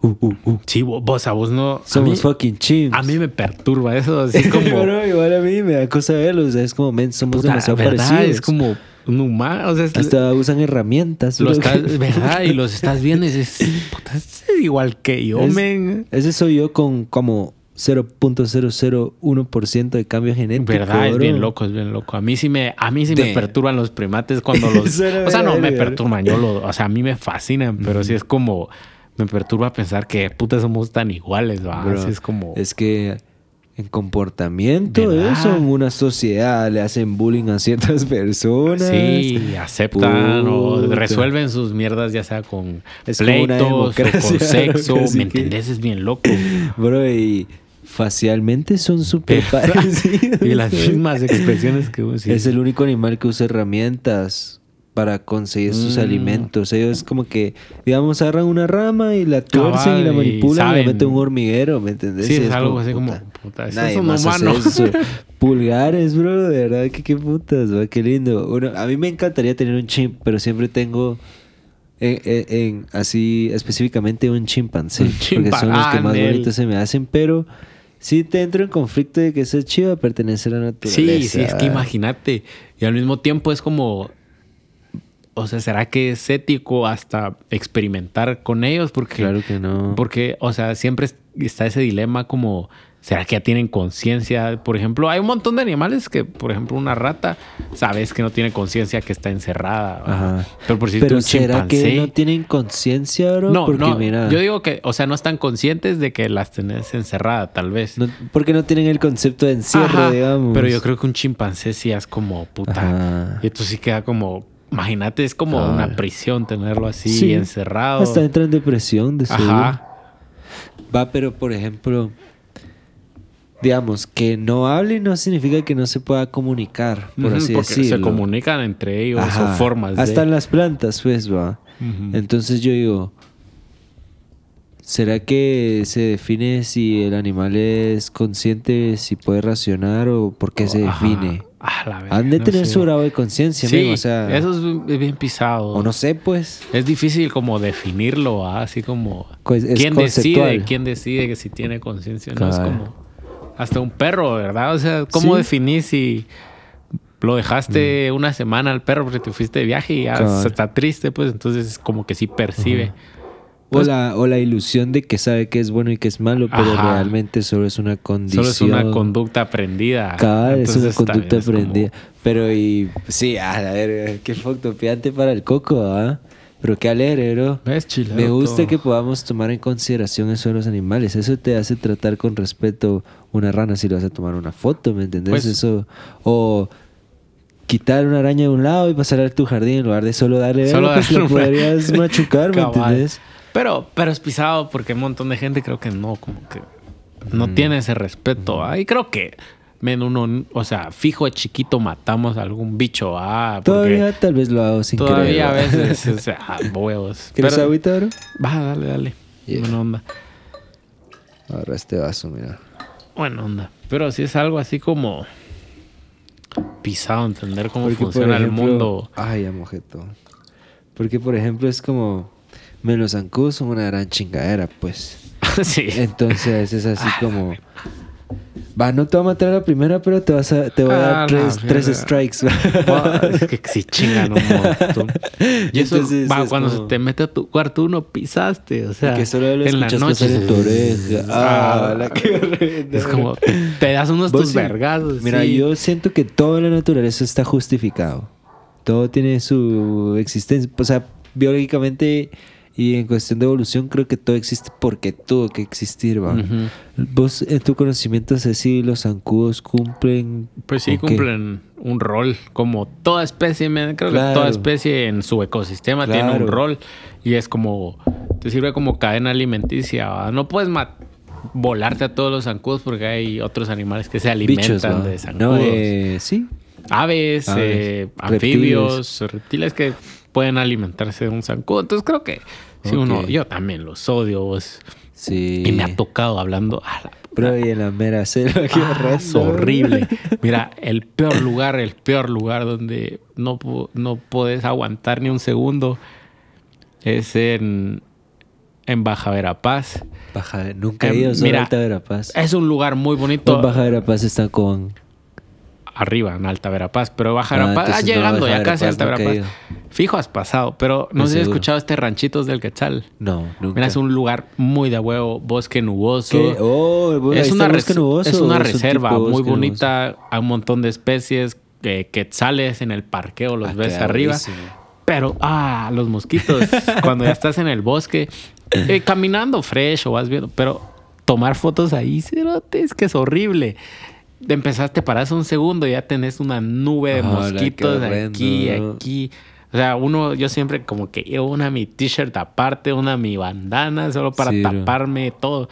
Uh, uh, uh. Sí, vo- vos a vos no. Somos mí, fucking chimps. a mí me perturba eso, así como. Igual a mí me da cosa verlos. o sea, Es como, men, somos puta, demasiado ¿verdad? parecidos. Es como un humano. O sea, es, Hasta usan herramientas. lo bro. estás, ¿verdad? Y los estás viendo y dices, puta, es igual que yo, Es- men. Ese soy yo con como 0.001% de cambio genético. Verdad, es bien loco, es bien loco. A mí sí me, a mí sí me perturban los primates cuando los. O sea, no me perturban, yo lo, o sea, a mí me fascinan, pero sí es como me perturba pensar que puta somos tan iguales, va. Bro, Así es como. Es que en comportamiento ¿Verdad? ellos son una sociedad, le hacen bullying a ciertas personas. Sí, aceptan o resuelven sus mierdas, ya sea con Es pleitos o con sexo. ¿Me que- entendés? Es bien loco. Bro, y facialmente son súper parecidos. y las mismas expresiones que vos Es el único animal que usa herramientas para conseguir sus Mm. alimentos. Ellos como que, digamos, agarran una rama y la tuercen y la manipulan y la meten en un hormiguero, ¿me entendés? Sí, es algo así puta, como, puta, Nadie más hace humano. eso. Pulgares, bro, de verdad que qué putas, va, qué lindo. Bueno, a mí me encantaría tener un chimp, pero siempre tengo en, en- en- así específicamente un chimpancé, Un porque son los que más bonitos se me hacen, pero sí te entro en conflicto de que ese chiva pertenece a la naturaleza. Sí, sí, es que imagínate. Y al mismo tiempo es como. O sea, ¿será que es ético hasta experimentar con ellos? Porque, Claro que no. porque, o sea, siempre es- está ese dilema como, ¿será que ya tienen conciencia? Por ejemplo, hay un montón de animales que, por ejemplo, una rata, sabes que no tiene conciencia que está encerrada. Ajá. Pero por si Pero un ¿será que no tienen conciencia, bro? No, porque no, mira, yo digo que, o sea, no están conscientes de que las tenés encerrada, tal vez. no- porque no tienen el concepto de encierro, Ajá, digamos. Pero yo creo que un chimpancé sí es como puta. Ajá. Y esto sí queda como. Imagínate, es como una prisión tenerlo así Sí. encerrado. Hasta entra en depresión, de seguro. Ajá. Va, pero por ejemplo, digamos, que no hable no significa que no se pueda comunicar, por así porque decirlo. se comunican entre ellos Ajá. o formas de. Hasta en las plantas, pues, va. Entonces yo digo, ¿será que se define si el animal es consciente, si puede racionar o por qué se Ajá. Ah, la Han de no tener sé. su grado de conciencia, Sí, o sea, eso es bien- pisado. o no sé, pues. Es difícil como definirlo, ¿ah? así como Co- es quién conceptual. decide, quién decide que si tiene conciencia, no es como hasta un perro, ¿verdad? O sea, ¿cómo Sí. definís si lo dejaste una semana al perro porque te fuiste de viaje y ya está triste, pues entonces es como que sí percibe. O la, o la ilusión de que sabe que es bueno y que es malo, pero Ajá. realmente solo es una condición. Solo es una conducta aprendida. Cabal, es una conducta es como- aprendida. Pero y sí, a la verga, qué fotopiante para el coco, ¿ah? Pero qué alegre, bro. ¿Ves, chilero, Me gusta todo? que podamos tomar en consideración eso de los animales. Eso te hace tratar con respeto una rana si le vas a tomar una foto, ¿me entendés? Pues- eso. O quitar una araña de un lado y pasar a tu jardín en lugar de solo darle Solo verga, pues un- podrías machucar, ¿me entendés? Pero, pero es pisado porque un montón de gente creo que no, como que no Mm. tiene ese respeto. ¿ah? Y creo que, men, uno, o sea, fijo de chiquito matamos a algún bicho. Ah, Todavía tal vez lo hago sin todavía a veces, o sea, ah, huevos. ¿Quieres Pero- agüita, bro? Va, dale, dale. Yeah. Buena onda. Ahora este vaso, mira. Buena onda. Pero si es algo así como pisado, entender cómo Porque, funciona el mundo. Ay, amojeto. Porque, por ejemplo, es como... Me los zancudos son una gran chingadera, pues. sí. Entonces es así Ah, como... Va, no te voy a matar a la primera, pero te, vas a, te voy a Ah, dar la tres, tres verga. strikes. Es que sí chingan un montón. Y eso, Entonces, va, es cuando como- se te mete a tu cuarto uno pisaste, o sea, que solo lo en la noche en tu oreja. Ah, Ah, la que es como te das unos tus sí. vergazos. Mira, sí. yo siento que todo en la naturaleza está justificado. Todo tiene su existencia. O sea, biológicamente y en cuestión de evolución, creo que todo existe porque tuvo que existir, va. Ujú. Vos, en tu conocimiento, sé si los zancudos cumplen. Pues sí, cumplen un rol como toda especie. Creo Claro. que toda especie en su ecosistema tiene un rol y es como, te sirve como cadena alimenticia. ¿va? No puedes volarte a todos los zancudos porque hay otros animales que se alimentan de zancudos. No, eh, sí. Aves, Aves, eh, reptiles. anfibios, reptiles. que pueden alimentarse de un zancudo. Entonces creo que si Ok. uno, yo también los odio. vos. Sí. Y me ha tocado hablando, a la Bro, y en la mera selva, qué Ah, es horrible. Mira, el peor lugar, el peor lugar donde no, no puedes aguantar ni un segundo es en, en Baja Verapaz. Baja, nunca he Em, ido, solo mira, Alta Verapaz. Es un lugar muy bonito. En Baja Verapaz está con... Arriba, en Alta Verapaz. Pero Baja Ah, Verapaz, ah, no, llegando ya casi a Alta Verapaz Verapaz. Fijo, has pasado. Pero no sé si has escuchado este Ranchitos del Quetzal. No, nunca. Mira, es un lugar muy de huevo, bosque nuboso. Oh, bueno, es, una el res- bosque nuboso, es una un reserva muy bonita. Hay un montón de especies que quetzales en el parqueo, los Ah, ves arriba. buenísimo. Pero, ah, los mosquitos. cuando ya estás en el bosque, eh, caminando fresh o vas viendo, pero tomar fotos ahí, cerote, es que es horrible. Te empezaste, paras un segundo y ya tenés una nube de mosquitos aquí, aquí. O sea, uno, yo siempre como que llevo una mi t-shirt aparte, una mi bandana, solo para Sí, bro. taparme todo.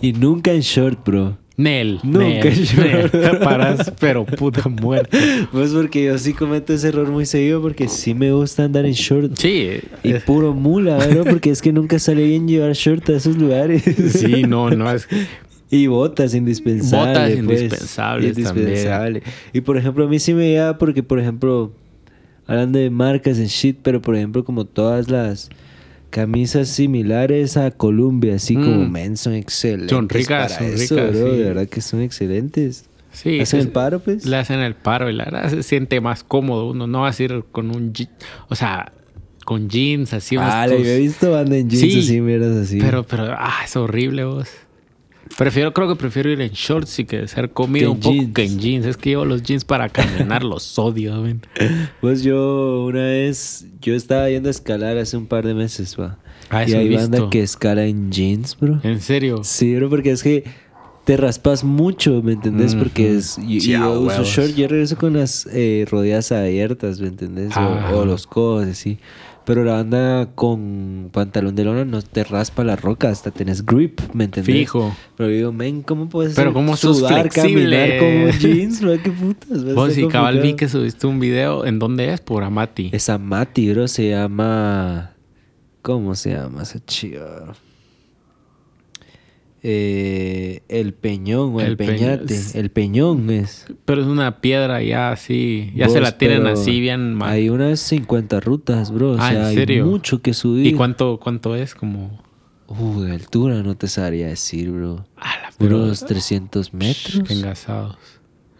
Y nunca en short, bro. Nel, Nunca Nel, yo. Nel. Paras, pero puta muerto. Pues porque yo sí cometo ese error muy seguido porque sí me gusta andar en short. Sí, Y puro mula, ¿verdad? Porque es que nunca sale bien llevar short a esos lugares. sí, no, no es. Y botas indispensables. Botas pues. indispensables Indispensable. Y por ejemplo, a mí sí me llega porque, por ejemplo, hablando de marcas en shit, pero por ejemplo, como todas las camisas similares a Columbia, así Mm. como men, son excelentes. Son ricas, para son eso, ricas, bro, sí. De verdad que son excelentes. Sí, ¿Hacen es- el paro, pues? Le hacen el paro y la verdad se siente más cómodo. Uno no va a ir con un. O sea, con jeans así. Ah, tus- yo he visto banda en jeans Sí, así, mierdas así. Pero, pero, ah, es horrible vos. Prefiero, creo que prefiero ir en shorts y que ser Que comido en un poco jeans. que en jeans. Es que llevo los jeans para caminar, los odio, men. Pues yo una vez, yo estaba yendo a escalar hace un par de meses, va. Ah, y hay banda que escala en jeans, bro. En serio. Sí, bro, porque es que te raspas mucho, ¿me entendés? Porque es. Yo uso short, yo regreso con las eh, rodillas abiertas, ¿me entendés? O, Ah. o los codos, así. Pero la banda con pantalón de lona no te raspa la roca, hasta tenés grip, ¿me entendés? Fijo. Pero digo, men, ¿cómo puedes Pero cómo sudar, caminar como jeans, bro? ¿Qué putas? Vos y cabal vi que subiste un video. ¿En dónde es? Por Amati. Esa Mati, bro, se llama. ¿Cómo se llama esa chiva? Eh, el Peñón o el. Peñate. El Peñón es. Pero es una piedra ya así. Ya se la tienen así bien mal. Hay unas 50 rutas, bro. O Ah, sea, ¿en serio? hay mucho que subir. ¿Y cuánto, cuánto es? Como. Uh, de altura no te sabría decir, bro. Ah, la Unos 300 metros. Qué engasados.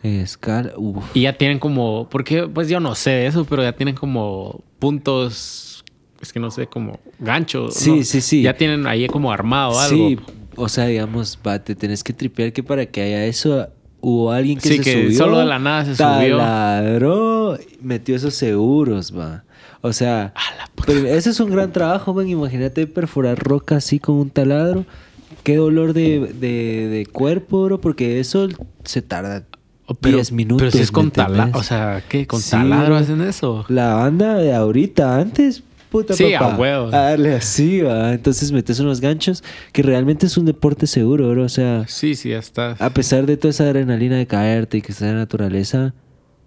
En escala. Uf. Y ya tienen como. Porque, pues yo no sé de eso, pero ya tienen como puntos. Es que no sé, como ganchos. Sí, ¿no? sí, sí. Ya tienen ahí como armado algo. Sí, o sea, digamos, va, te tenés que tripear que para que haya eso hubo alguien que Sí, se que subió. solo de la nada se subió. taladró, metió esos seguros, va. O sea, pero ese es un gran trabajo, man. Imagínate perforar roca así con un taladro. Qué dolor de, de, de cuerpo, bro, porque eso se tarda Oh, pero, 10 minutos. Pero si es con ¿me taladro. O sea, ¿qué? ¿Con Sí, taladro hacen eso? La banda de ahorita, antes, puta Sí, papá. a huevos. A darle así, va. Entonces metes unos ganchos que realmente es un deporte seguro, bro. O sea, Sí, sí, ya está. a pesar de toda esa adrenalina de caerte y que está en la naturaleza,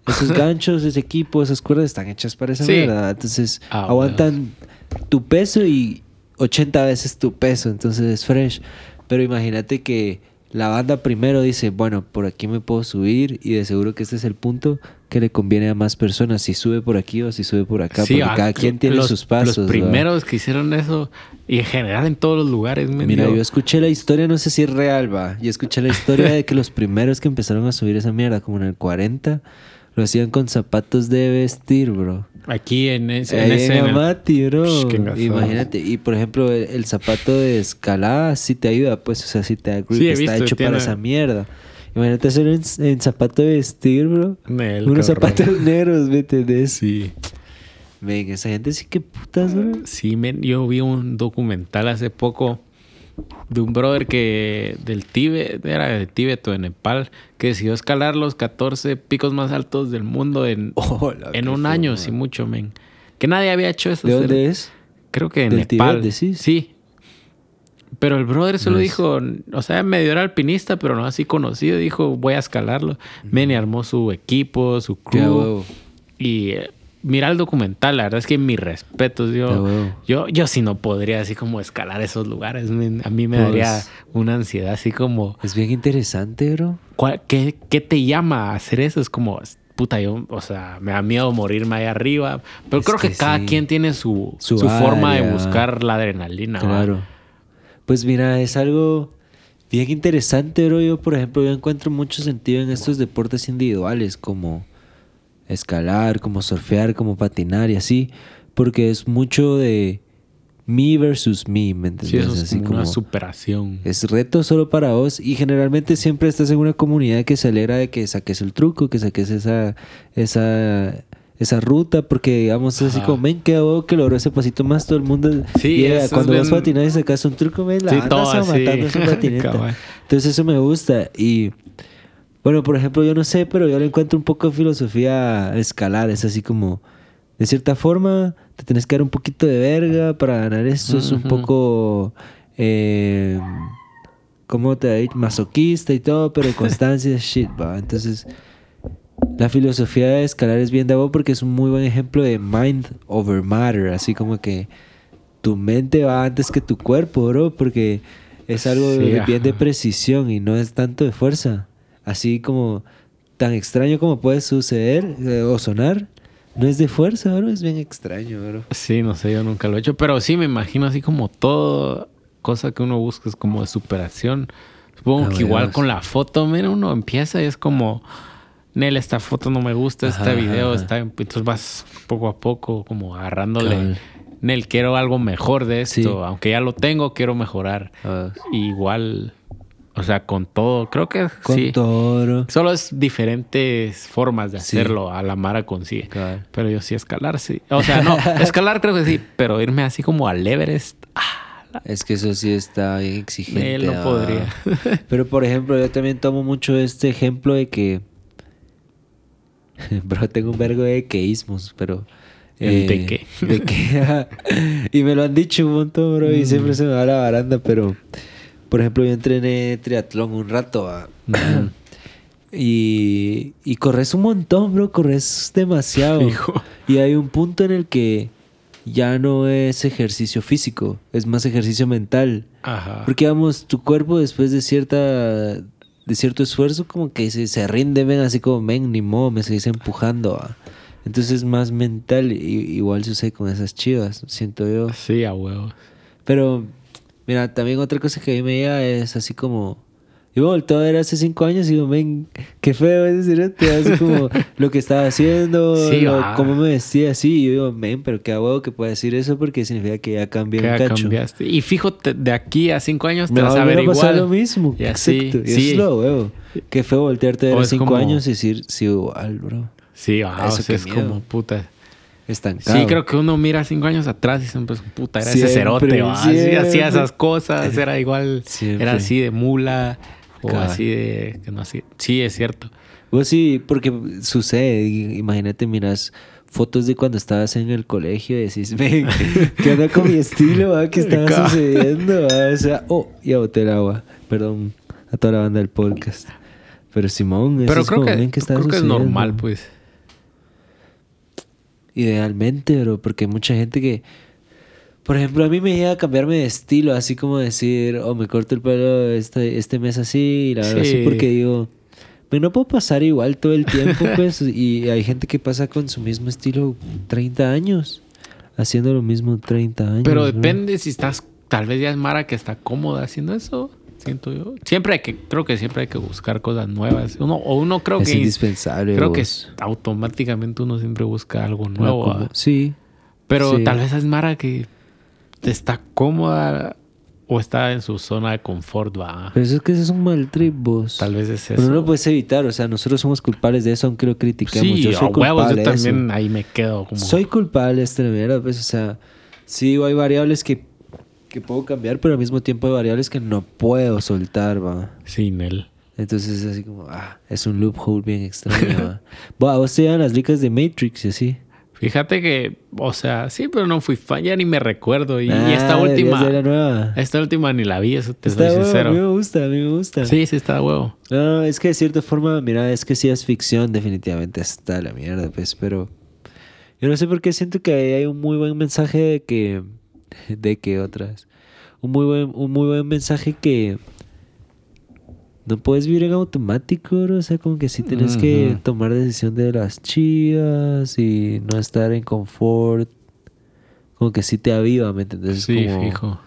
esos ganchos, ese equipo, esas cuerdas están hechas para esa Sí. mierda. Entonces Ah, aguantan tu peso y 80 veces tu peso. Entonces es fresh. Pero imagínate que la banda primero dice, bueno, por aquí me puedo subir y de seguro que este es el punto que le conviene a más personas, si sube por aquí o si sube por acá, Sí, porque ah, cada quien tiene los, sus pasos. Los primeros que hicieron eso, y en general en todos los lugares, Mira, yo- yo escuché la historia, no sé si es real, va. Yo escuché la historia de que los primeros que empezaron a subir esa mierda, como en el 40, lo hacían con zapatos de vestir, bro. aquí en ese. Ahí En ese en Amati, bro. Psh. Imagínate. Y por ejemplo, el, el zapato de escalada sí te ayuda, pues, o sea, sí te da grip, Sí, está visto, hecho tiene- para esa mierda. Imagínate hacer en, en zapato de vestir, bro. Unos zapatos negros, ¿me entendés? Sí. Venga, esa gente sí que putas, bro. Sí, men, yo vi un documental hace poco de un brother que del Tíbet, era de Tíbet o de Nepal, que decidió escalar los 14 picos más altos del mundo en, Hola, en un año, si mucho, men. Que nadie había hecho eso. ¿De dónde es? Creo que en ¿Del Nepal. Tíbet? Sí. Pero el brother solo Nice. dijo, o sea, medio era alpinista, pero no así conocido. Dijo, voy a escalarlo. Men, y armó su equipo, su crew. Y eh, mira el documental, la verdad es que mi respeto, Ah, yo, yo, yo sí no podría así como escalar esos lugares. a mí me Pues- daría una ansiedad así como, Es bien interesante, bro. ¿cuál- qué, qué te llama a hacer eso? Es como, puta, yo, o sea, me da miedo morirme ahí arriba. Pero Es creo que, que cada sí. quien tiene su, Su su, forma de buscar la adrenalina. Claro. Pues mira, es algo bien interesante, bro. Yo, por ejemplo, yo encuentro mucho sentido en estos deportes individuales como escalar, como surfear, como patinar y así, porque es mucho de me versus me, ¿me Sí, entiendes? eso es así como una superación. es reto solo para vos y generalmente siempre estás en una comunidad que se alegra de que saques el truco, que saques esa esa esa ruta porque digamos es así Ajá. como men que hago que logró ese pasito más todo el mundo Sí, eso cuando bien- patinas y sacas un truco men la Sí, andas matando esa patineta entonces eso me gusta. Y bueno por ejemplo yo no sé pero yo le encuentro un poco de filosofía a escalar. Es así como de cierta forma te tenés que dar un poquito de verga para ganar esto es un poco eh, ¿cómo te dicho? masoquista y todo, pero constancia shit, va. Entonces, la filosofía de escalar es bien de vos porque es un muy buen ejemplo de mind over matter, así como que tu mente va antes que tu cuerpo, bro, porque es algo Sí, bien de precisión y no es tanto de fuerza. Así como tan extraño como puede suceder eh, o sonar, no es de fuerza, bro, es bien extraño, bro. Sí, no sé, yo nunca lo he hecho, pero sí me imagino así como todo cosa que uno busca es como de superación. Supongo Ah, que igual con la foto, mira, uno empieza y es como, Nel, esta foto no me gusta, Ajá, este video ajá. está... Entonces vas poco a poco como agarrándole. Nel, quiero algo mejor de esto. Sí. Aunque ya lo tengo, quiero mejorar. Ah, Igual, o sea, con todo, creo que con sí. todo. Solo es diferentes formas de Sí. hacerlo. A la Mara consigue. Pero yo sí escalar, sí. O sea, no, escalar creo que sí, pero irme así como al Everest, ah, Es que eso sí está exigente. él no ah. podría. Pero por ejemplo, yo también tomo mucho este ejemplo de que. Bro, tengo un vergo de queísmos, pero. ¿El de qué? De qué, y me lo han dicho un montón, bro, y Mm. siempre se me va la baranda, pero. Por ejemplo, yo entrené triatlón un rato, y, y corres un montón, bro, corres demasiado. Fijo. Y hay un punto en el que ya no es ejercicio físico, es más ejercicio mental. Ajá. Porque, vamos, tu cuerpo después de cierta de cierto esfuerzo como que se, se rinde, ven, así como, ven, ni modo, me seguís empujando. ah. Entonces es más mental, y, igual sucede con esas chivas, siento yo. Sí, a huevo. Pero, mira, también otra cosa que a mí me llega es así como... Yo me volteo a ver hace cinco años y digo, ven, qué feo es decir, así como lo que estaba haciendo, Sí, lo- cómo me vestía así. Y yo digo, men, pero qué huevo que pueda decir eso porque significa que ya cambié Que un ya cacho. cambiaste. Y fíjate, de aquí a cinco años te Me vas va a ver a pasar igual. lo mismo. Y así, Exacto. Y sí. eso es lo huevo. Qué feo voltearte a ver O cinco como- años y decir, sí, igual, bro. Sí, ah, Eso o sea, es miedo. como puta. Estancado. Sí, creo que uno mira cinco años atrás y siempre es puta, era Siempre, ese cerote, hacía esas cosas, era igual, Siempre. era así de mula o así de que no así. Sí, es cierto. Vos sí, porque sucede. Imagínate, miras fotos de cuando estabas en el colegio y decís, ven, ¿qué onda con mi estilo? ah? ¿Qué estaba sucediendo? ah? O sea, oh, ya boté el agua. Perdón a toda la banda del podcast. Pero Simón, eso Pero es creo como, que, ven, ¿qué estaba creo que es normal, pues. Idealmente, bro, porque hay mucha gente que, por ejemplo, a mí me llega a cambiarme de estilo, así como decir, oh, me corto el pelo este, este mes así, y la verdad así, Sí. porque digo, "Me no puedo pasar igual todo el tiempo, pues, y hay gente que pasa con su mismo estilo 30 años, haciendo lo mismo 30 años. Pero depende si estás, tal vez ya es Mara que está cómoda haciendo eso, siento yo. Siempre hay que, creo que siempre hay que buscar cosas nuevas. Uno, o uno creo es que indispensable. creo que vos. automáticamente uno siempre busca algo nuevo. Sí, Pero Sí. tal vez es Mara que está cómoda o está en su zona de confort, va. pero eso es que eso es un mal trip, vos. Tal vez es Pero eso. no lo puedes evitar, o sea, nosotros somos culpables de eso, aunque lo critiquemos. sí, yo soy a huevos, culpable yo también ahí me quedo como... Soy culpable de esta pues, o sea, sí hay variables que, que puedo cambiar, pero al mismo tiempo hay variables que no puedo soltar, va. Sin él. Entonces es así como, ah, es un loophole bien extraño, va. Va, vos te llevan las licas de Matrix y así. Fíjate que, o sea, sí, pero no fui fan, ya ni me recuerdo. Y, y Ah, esta última, nueva. esta última ni la vi, eso te Está soy huevo, a mí me sincero. gusta, a mí me gusta. Sí, sí está huevo. No, es que de cierta forma, mira, es que si es ficción, definitivamente está la mierda, pues, pero... Yo no sé por qué siento que hay un muy buen mensaje de que. de que otras. Un muy buen, un muy buen mensaje que. No puedes vivir en automático, bro. O sea, como que sí tienes que tomar decisión de las chidas y no estar en confort. Como que sí te aviva, ¿me entiendes? Es Sí, como- fijo.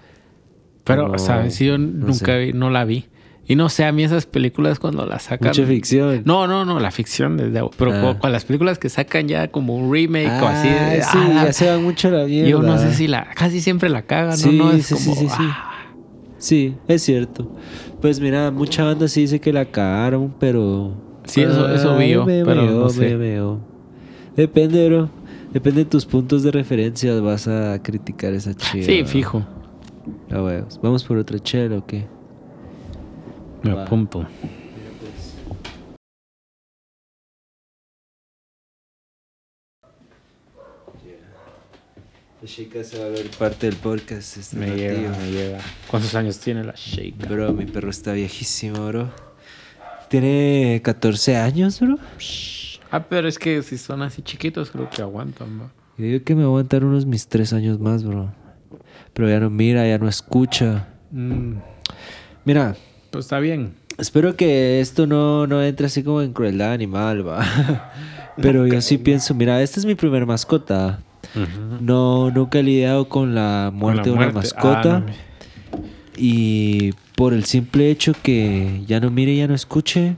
Pero, como- ¿sabes? Sí, yo no nunca sé. vi, no la vi. Y no sé, a mí esas películas cuando las sacan. Mucha ficción. No, no, no, la ficción desde. Pero Ah. con, con las películas que sacan ya como un remake o así. Ah, de- sí, ah, ya se van mucho la mierda. Yo no sé si la. Casi siempre la cagan, Sí, ¿no? no es sí, sí, como. sí, sí. ah, Sí, es cierto. Pues mira, mucha banda sí dice que la cagaron, pero. Sí, eso- eso vi Ay, yo, me pero meó, no sé. me meó. Depende, bro. Depende de tus puntos de referencia. Vas a criticar esa chida. sí, fijo. Ah, huevos. Vamos por otra chela o qué? Me Va. apunto. La chica se va a ver parte del podcast. Este Me ratillo. llega, me llega. ¿Cuántos años tiene la Shake? Bro, mi perro está viejísimo, bro. Tiene 14 años, bro. Ah, pero es que si son así chiquitos, creo que aguantan, ¿no? Yo digo que me aguantar unos mis 3 años más, bro. Pero ya no mira, ya no escucha. Mm, Mira, pues está bien. espero que esto no, no entre así como en crueldad animal, va. Pero yo sí pienso, mira, esta es mi primer mascota. No, nunca he lidiado con la muerte Con de una mascota. Ah, no, me- Y por el simple hecho que ya no mire, ya no escuche,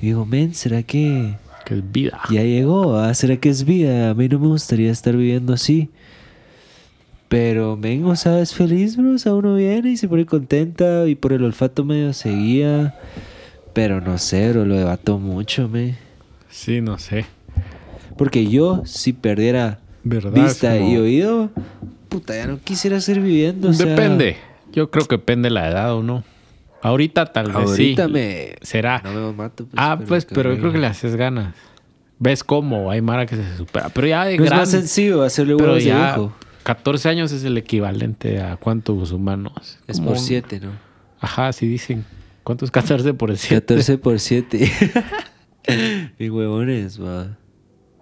digo, men, ¿será que que es vida. ya llegó? ah? ¿Será que es vida? A mí no me gustaría estar viviendo así. Pero, men, o sea, es feliz, bro. O sea, uno viene y se pone contenta y por el olfato medio seguía. Pero no sé, bro, lo debato mucho, me. Sí, no sé. Porque yo, si perdiera ¿Verdad? vista como- y oído, puta, ya no quisiera seguir viviendo. o sea, Depende. Yo creo que depende la edad o no. Ahorita tal vez Ahorita sí. me. Será. No me mato. Pues, ah, pues, pero yo creo que le haces ganas. ¿Ves cómo? Hay Mara que se supera. Pero ya de No es más sencillo hacerle huevos de ya viejo. 14 años es el equivalente a cuántos humanos. Es por un- 7, ¿no? Ajá, sí dicen. ¿Cuántos 14 por 7? 14 por 7. Mi huevones, va.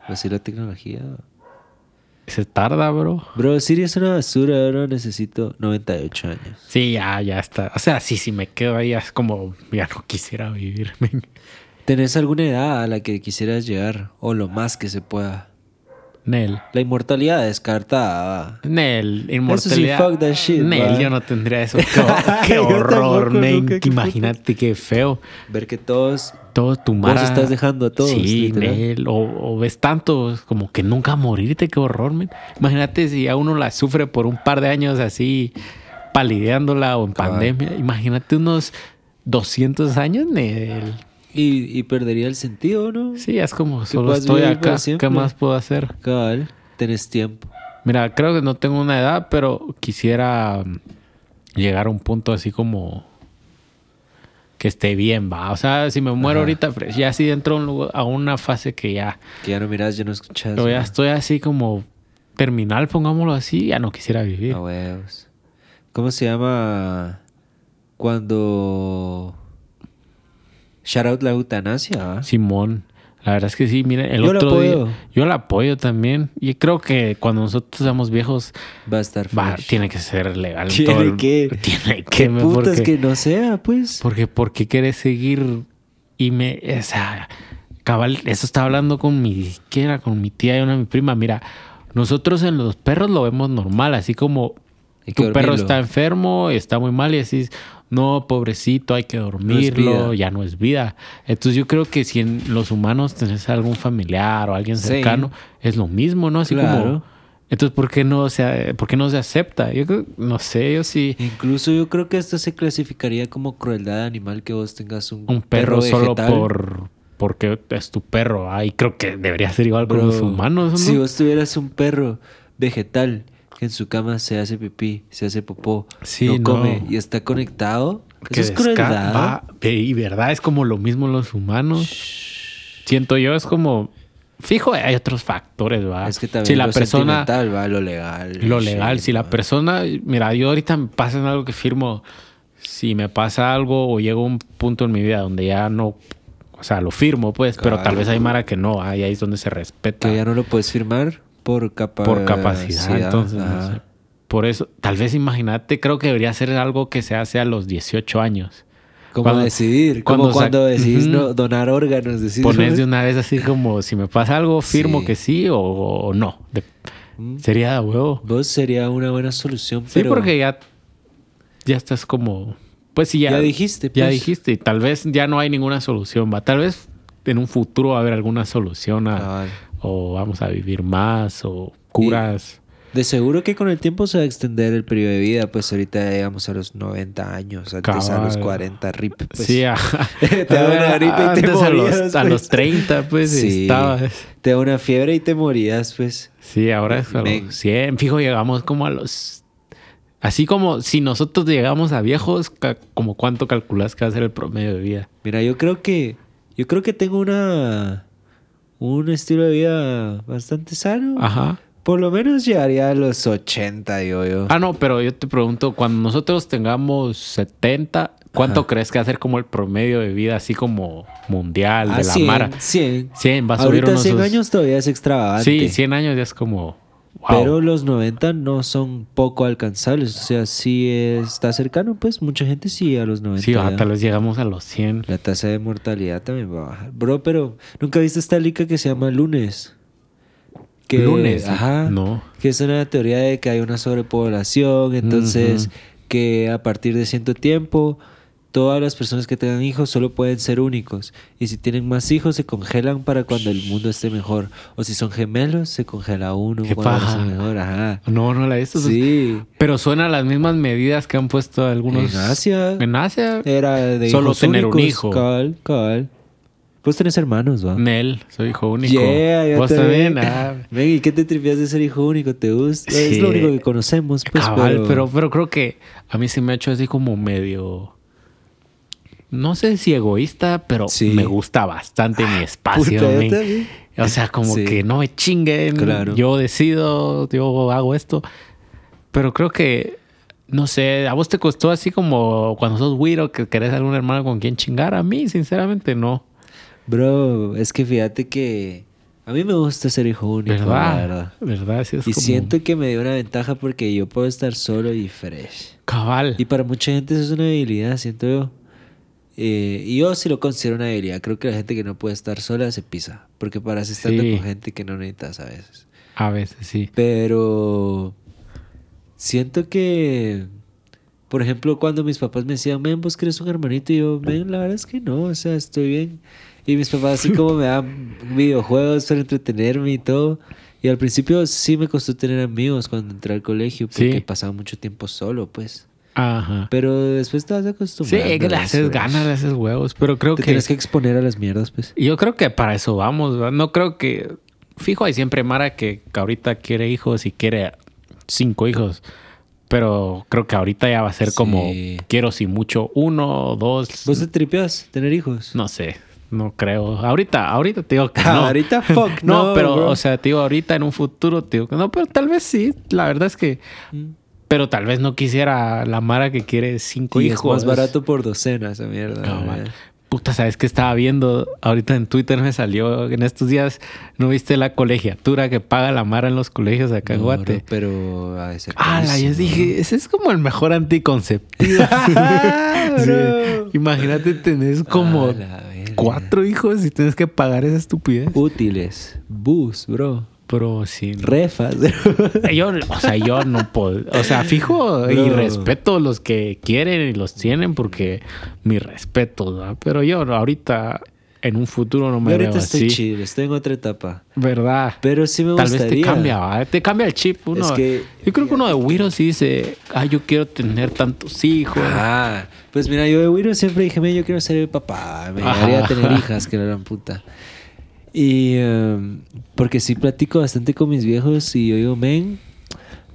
Así la tecnología. va. Se tarda, bro. Bro, Siri es una basura, bro. Necesito 98 años. Sí, ya, ya está. O sea, sí, si me quedo ahí es como ya no quisiera vivir. men. ¿Tenés alguna edad a la que quisieras llegar? O lo más que se pueda. Nel. La inmortalidad descartada. Nel, inmortalidad. fuck that shit, Nel, yo no tendría eso. Qué, horror, men. Imagínate qué feo. Ver que todos. Todo tu Vos mara. estás dejando a todos, Sí, literal. Nel. O, o ves tanto como que nunca morirte, qué horror, men. Imagínate si a uno la sufre por un par de años así, palideándola o en Cabal. pandemia. Imagínate unos 200 años, Nel. Y, y perdería el sentido, ¿no? Sí, es como solo estoy acá. ¿Qué más puedo hacer? Cabal, tenés tiempo. Mira, creo que no tengo una edad, pero quisiera mm, llegar a un punto así como que esté bien, va. O sea, si me muero Ajá. ahorita, pues, ya así dentro a un lugar- a una fase que ya, Que ya no miras, ya no escuchas. pero ya estoy así como terminal, pongámoslo así, ya no quisiera vivir. A huevos. ¿Cómo se llama cuando shout out la eutanasia? Simón, la verdad es que sí, miren, el Yo otro apoyo. día yo la apoyo también y creo que cuando nosotros seamos viejos Va a estar va, tiene que ser legal. en Tiene todo que. tiene que, ¿Qué me- putas porque- que no sea, pues? Porque, porque quieres seguir y me, o sea, cabal, eso estaba hablando con mi, ¿qué era? Con mi tía y una mi prima. Mira, nosotros en los perros lo vemos normal, así como tu perro dormirlo. está enfermo, está muy mal y decís, no, pobrecito, hay que dormirlo, ya no es vida. Entonces yo creo que si en los humanos tenés algún familiar o alguien Sí. cercano, es lo mismo, ¿no? Así Claro. como, entonces, ¿por qué no se, por qué no se acepta? Yo creo, no sé, yo sí. Incluso yo creo que esto se clasificaría como crueldad animal que vos tengas un, un perro, solo por porque es tu perro. Ay, creo que debería ser igual con Bro, los humanos, ¿no? Si vos tuvieras un perro vegetal en su cama se hace pipí, se hace popó, Sí, no no. come y está conectado, que eso es crueldad. va- y verdad, es como lo mismo los humanos. Siento yo, es como fijo, hay otros factores, va. Es que también si la lo persona va, lo legal. lo shit, legal, si la persona, mira, yo ahorita me pasa en algo que firmo, si me pasa algo o llego a un punto en mi vida donde ya no, o sea, lo firmo, pues, pero tal vez hay Mara que no, ahí, ahí es donde se respeta. Que ya no lo puedes firmar, por capacidad. por capacidad. Entonces, no ajá. sé. Por eso, tal vez imagínate, creo que debería ser algo que se hace a los 18 años. Como Cuando- decidir, como cuando cuando, no, donar órganos, decís. Pones de una vez así como, si me pasa algo, firmo Sí. que sí o, o no. De- Mm. sería de huevo. Vos sería una buena solución, Sí, pero porque ya, ya estás como... Pues sí, ya, ya dijiste, ya pues. dijiste. Y tal vez ya no hay ninguna solución, va. Tal vez en un futuro va a haber alguna solución a-. o vamos a vivir más o curas. De seguro que con el tiempo se va a extender el periodo de vida, pues ahorita llegamos a los 90 años, antes a los Cabal. 40 rip. Pues. sí, ajá. Te da una y te a morías, los, a pues. los 30, pues Sí. estabas. Te da una fiebre y te morías, pues. Sí, ahora es a los 100. Fijo, llegamos como a los... Así como si nosotros llegamos a viejos, como cuánto calculas que va a ser el promedio de vida. Mira, yo creo que yo creo que tengo una un estilo de vida bastante sano. Ajá. Por lo menos llegaría a los 80, digo yo. Ah, no, pero yo te pregunto, cuando nosotros tengamos 70, ¿cuánto Ajá. crees que va a ser como el promedio de vida así como mundial de la 100, Mara? 100. 100, va a subir Ahorita unos... 100 años todavía es extravagante. Sí, 100 años ya es como... wow. Pero los 90 no son poco alcanzables. O sea, sí está cercano, pues mucha gente sí a los 90. Sí, va, ya. tal vez llegamos a los 100. La tasa de mortalidad también va a bajar. Bro, pero ¿nunca viste esta lica que se llama Lunes? Que, Lunes, Ajá. no. Que es una teoría de que hay una sobrepoblación. Entonces, que a partir de cierto tiempo, todas las personas que tengan hijos solo pueden ser únicos. Y si tienen más hijos, se congelan para cuando el mundo esté mejor. O si son gemelos, se congela uno Qué cuando paja. esté mejor. Ajá. No, no la he visto. Sí. Pero suena a las mismas medidas que han puesto algunos... En Asia. En Asia. Era de Solo hijos tener un únicos. hijo. Cabal, cabal. Vos tenés hermanos, ¿va? Nel, soy hijo único. Yeah, yo ¿Vos también? Ah, Ven, ¿y qué te tripeas de ser hijo único? ¿Te gusta? Sí. Es lo único que conocemos, pues. cabal, pero... pero creo que a mí se me ha hecho así como medio... No sé si egoísta, pero Sí. me gusta bastante mi espacio. Puta. O sea, como Sí. que no me chinguen. Claro. Yo decido, yo hago esto. Pero creo que, no sé, a vos te costó así como cuando sos güiro que querés algún hermano con quien chingar. A mí, sinceramente, no. Bro, es que fíjate que a mí me gusta ser hijo único, la ¿Verdad? verdad. ¿Verdad? Sí, es Y como siento que me dio una ventaja porque yo puedo estar solo y fresh. Cabal. Y para mucha gente eso es una debilidad, siento yo. Eh, y yo sí lo considero una debilidad. Creo que la gente que no puede estar sola se pisa. Porque paras estando Sí. con gente que no necesitas a veces. A veces sí. Pero siento que, por ejemplo, cuando mis papás me decían, men, vos querés un hermanito, y yo, men, la verdad es que no, o sea, estoy bien. Y mis papás así como me dan videojuegos para entretenerme y todo. Y al principio sí me costó tener amigos cuando entré al colegio, porque Sí. pasaba mucho tiempo solo, pues. Ajá. Pero después te vas Sí, acostumbrando. que le haces ganas, le haces huevos. Pero creo Te que... tienes que exponer a las mierdas, pues. Yo creo que para eso vamos, ¿verdad? No creo que... Fijo, hay siempre Mara que, que ahorita quiere hijos y quiere cinco hijos. Pero creo que ahorita ya va a ser Sí. como... Quiero si mucho uno, dos... ¿Vos te tripeas tener hijos? No sé. No creo. Ahorita, ahorita te digo que no. Ahorita, fuck, no. no, pero, bro. o sea, te digo ahorita en un futuro, te digo que no, pero tal vez sí. La verdad es que... Mm. Pero tal vez no quisiera la Mara que quiere cinco Y hijos. es más barato por docena esa mierda. No. Puta, ¿sabes qué estaba viendo? Ahorita en Twitter me salió en estos días, ¿no viste la colegiatura que paga la Mara en los colegios acá en No, Guate? pero de ser Ah, la yo dije, ese es como el mejor anticonceptivo. Sí. Imagínate, tenés como Ah, cuatro hijos y tienes que pagar esa estupidez. Útiles. Bus, bro. Pero sí. no. Refas. Yo, o sea, yo no puedo. O sea, fijo y respeto los que quieren y los tienen porque mi respeto, ¿verdad? Pero yo ahorita, en un futuro, no Yo me ahorita veo estoy así. chido, estoy en otra etapa. ¿Verdad? Pero sí me Tal gustaría. vez te cambia, ¿va? te cambia el chip. Uno, Es que- yo creo que uno de Wiro sí dice, ah, yo quiero tener tantos hijos. Ah, pues mira, yo de Wiro siempre dije, "Men, yo quiero ser el papá. Me gustaría tener hijas, que la gran puta. Y em, porque sí platico bastante con mis viejos y yo digo, men,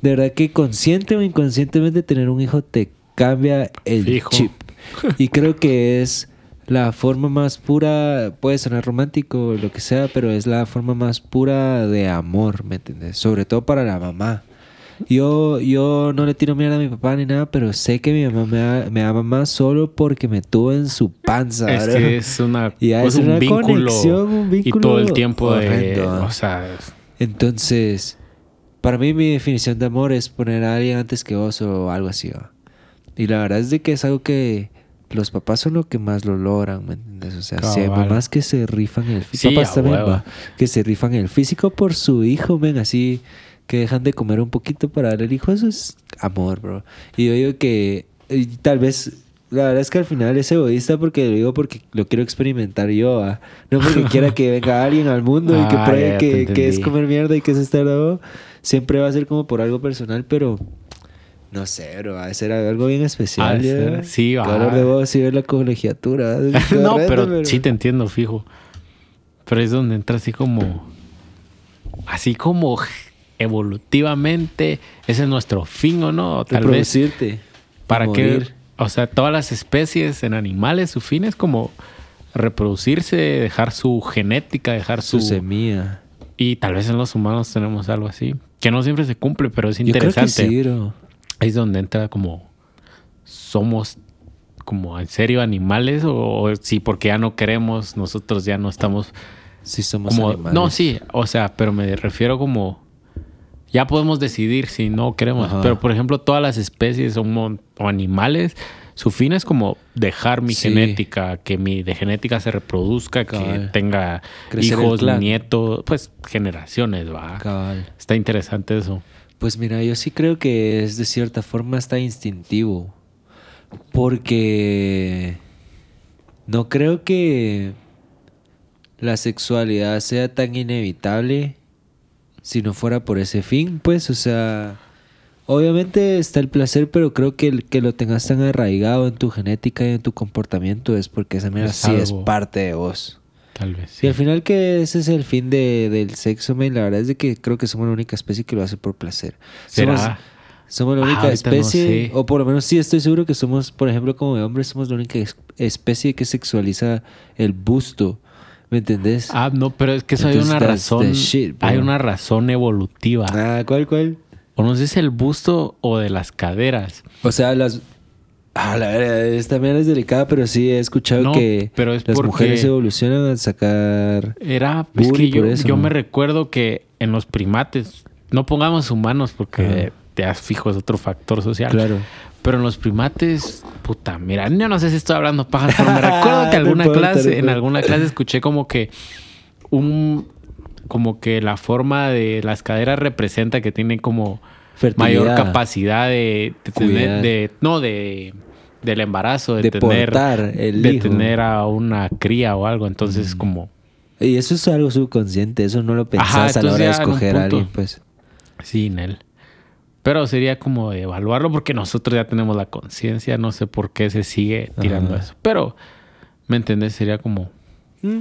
de verdad que consciente o inconscientemente tener un hijo te cambia el Fijo. chip. Y creo que es la forma más pura, puede sonar romántico o lo que sea, pero es la forma más pura de amor, ¿me entiendes? Sobre todo para la mamá. Yo, yo no le tiro mierda a mi papá ni nada, pero sé que mi mamá me, ama más solo porque me tuvo en su panza. Es ¿verdad? que es una, Y pues es un, una vínculo conexión, un y todo el vínculo tiempo de, o sea, Entonces, para mí mi definición de amor es poner a alguien antes que vos o algo así. Y la verdad es de que es algo que los papás son lo que más lo logran, ¿me entiendes? O sea, si hay mamás que se rifan en el físico, Sí, papás también, va, que se rifan en el físico por su hijo, ven, así que dejan de comer un poquito para darle el hijo, eso es amor, bro. Y yo digo que tal vez, la verdad es que al final es egoísta porque lo digo porque lo quiero experimentar yo, ¿va? no porque quiera que venga alguien al mundo y que Ah, pruebe que, que es comer mierda y que es estar dado. Siempre va a ser como por algo personal, pero no sé, bro, va a ser algo bien especial. Ser, sí, va. valor de vos y ver la colegiatura. No, horrendo, pero, sí te entiendo, fijo. Pero es donde entra así como. Así como evolutivamente. Ese es nuestro fin, ¿o no? Tal vez. Reproducirte. ¿Para y qué? morir. O sea, todas las especies en animales, su fin es como reproducirse, dejar su genética, dejar Su su. semilla. y tal vez en los humanos tenemos algo así. Que no siempre se cumple, pero es Yo creo que interesante. sí. Ahí es donde entra como somos como en serio animales o, o si porque ya no queremos, nosotros ya no estamos Sí somos como animales. no, sí, o sea, pero me refiero como ya podemos decidir si no queremos, Ajá. pero por ejemplo, todas las especies o, o animales su fin es como dejar mi Sí. genética, que mi de genética se reproduzca, que tenga Crecer hijos, nietos, pues generaciones, va. Cabal. Está interesante eso. Pues mira, yo sí creo que es de cierta forma hasta instintivo. Porque no creo que la sexualidad sea tan inevitable si no fuera por ese fin, pues, o sea, obviamente está el placer, pero creo que el que lo tengas tan arraigado en tu genética y en tu comportamiento es porque esa mierda Es sí es parte de vos. Tal vez. Y al final que ese es el fin de, del sexo, man, la verdad es de que creo que somos la única especie que lo hace por placer. ¿Será? Somos, somos la Ah, única no especie, sé. o por lo menos sí estoy seguro que somos, por ejemplo, como de hombres, somos la única es- especie que sexualiza el busto. ¿Me entendés? Ah, no, pero es que eso hay una razón. shit, hay una razón evolutiva. Ah, ¿cuál, cuál? O no sé si es el busto o de las caderas. O sea, las... Ah, la verdad, esta es delicada, pero sí he escuchado No, que pero es las mujeres evolucionan a sacar... Era, es que yo, eso, yo ¿no? me recuerdo que en los primates, no pongamos humanos porque te has fijo, es otro factor social. Claro. Pero en los primates, puta, mira, yo no sé si estoy hablando pajas, pero me recuerdo que alguna clase, en alguna clase escuché como que un como que la forma de las caderas representa que tiene como Fertilidad. mayor capacidad de, de tener, de, no, de del embarazo, de, De tener, el de hijo. tener a una cría o algo. Entonces, como, Y eso es algo subconsciente, eso no lo pensás Ajá, a la hora de escoger a alguien, pues. sí, Nel. Pero sería como de evaluarlo porque nosotros ya tenemos la conciencia. No sé por qué se sigue tirando Ajá. eso. Pero, ¿me entendés? Sería como. Mm,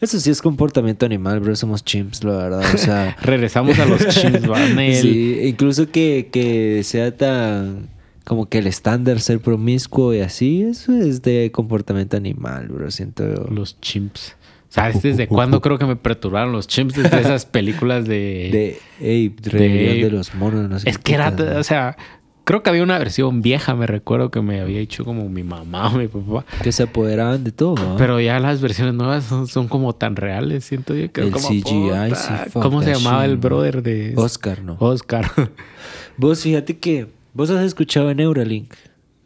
Eso sí es comportamiento animal, bro. Somos chimps, la verdad. O sea, Regresamos a los chimps, ¿va, Nel? sí, incluso que, que sea tan como que el estándar ser promiscuo y así, eso es de comportamiento animal, bro. Siento. Los chimps. ¿Sabes desde cuándo creo que me perturbaron los chimps? Desde esas películas de... De, rebelión de- de los monos, no sé es qué que era, o sea, creo que había una versión vieja, me recuerdo que me había dicho como mi mamá o mi papá. Que se apoderaban de todo, ¿no? Pero ya las versiones nuevas son, son como tan reales, siento yo. Que El como, CGI, sí, ¿Cómo se llamaba shit, el brother de... Oscar, ¿no? Oscar. Vos fíjate que vos has escuchado de Neuralink.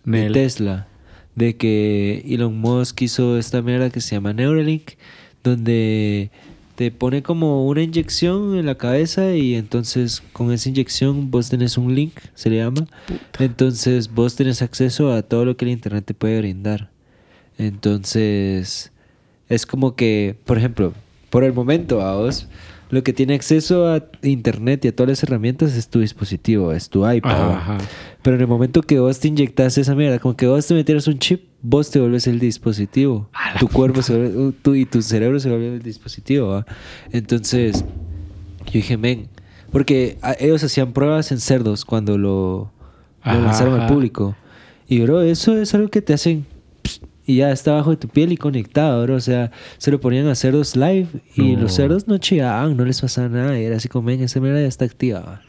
de. Tesla, de que Elon Musk hizo esta mierda que se llama Neuralink, donde te pone como una inyección en la cabeza y entonces con esa inyección vos tenés un link, se le llama. Entonces vos tenés acceso a todo lo que el Internet te puede brindar. Entonces es como que, por ejemplo, por el momento a vos, lo que tiene acceso a Internet y a todas las herramientas es tu dispositivo, es tu iPad. Ajá, ¿va? ajá. Pero en el momento que vos te inyectas esa mierda, como que vos te metieras un chip, vos te vuelves el dispositivo. Tu cuerpo se vuelve, uh, tú y tu cerebro se vuelve el dispositivo, ¿va? Entonces, yo dije, men, porque a- ellos hacían pruebas en cerdos cuando lo, lo Ajá, lanzaron al público. Y, bro, eso es algo que te hacen y ya está bajo de tu piel y conectado, bro. O sea, se lo ponían a cerdos live y No. los cerdos no chillaban, no les pasaba nada. Y era así como, men, esa mierda ya está activa. ¿va?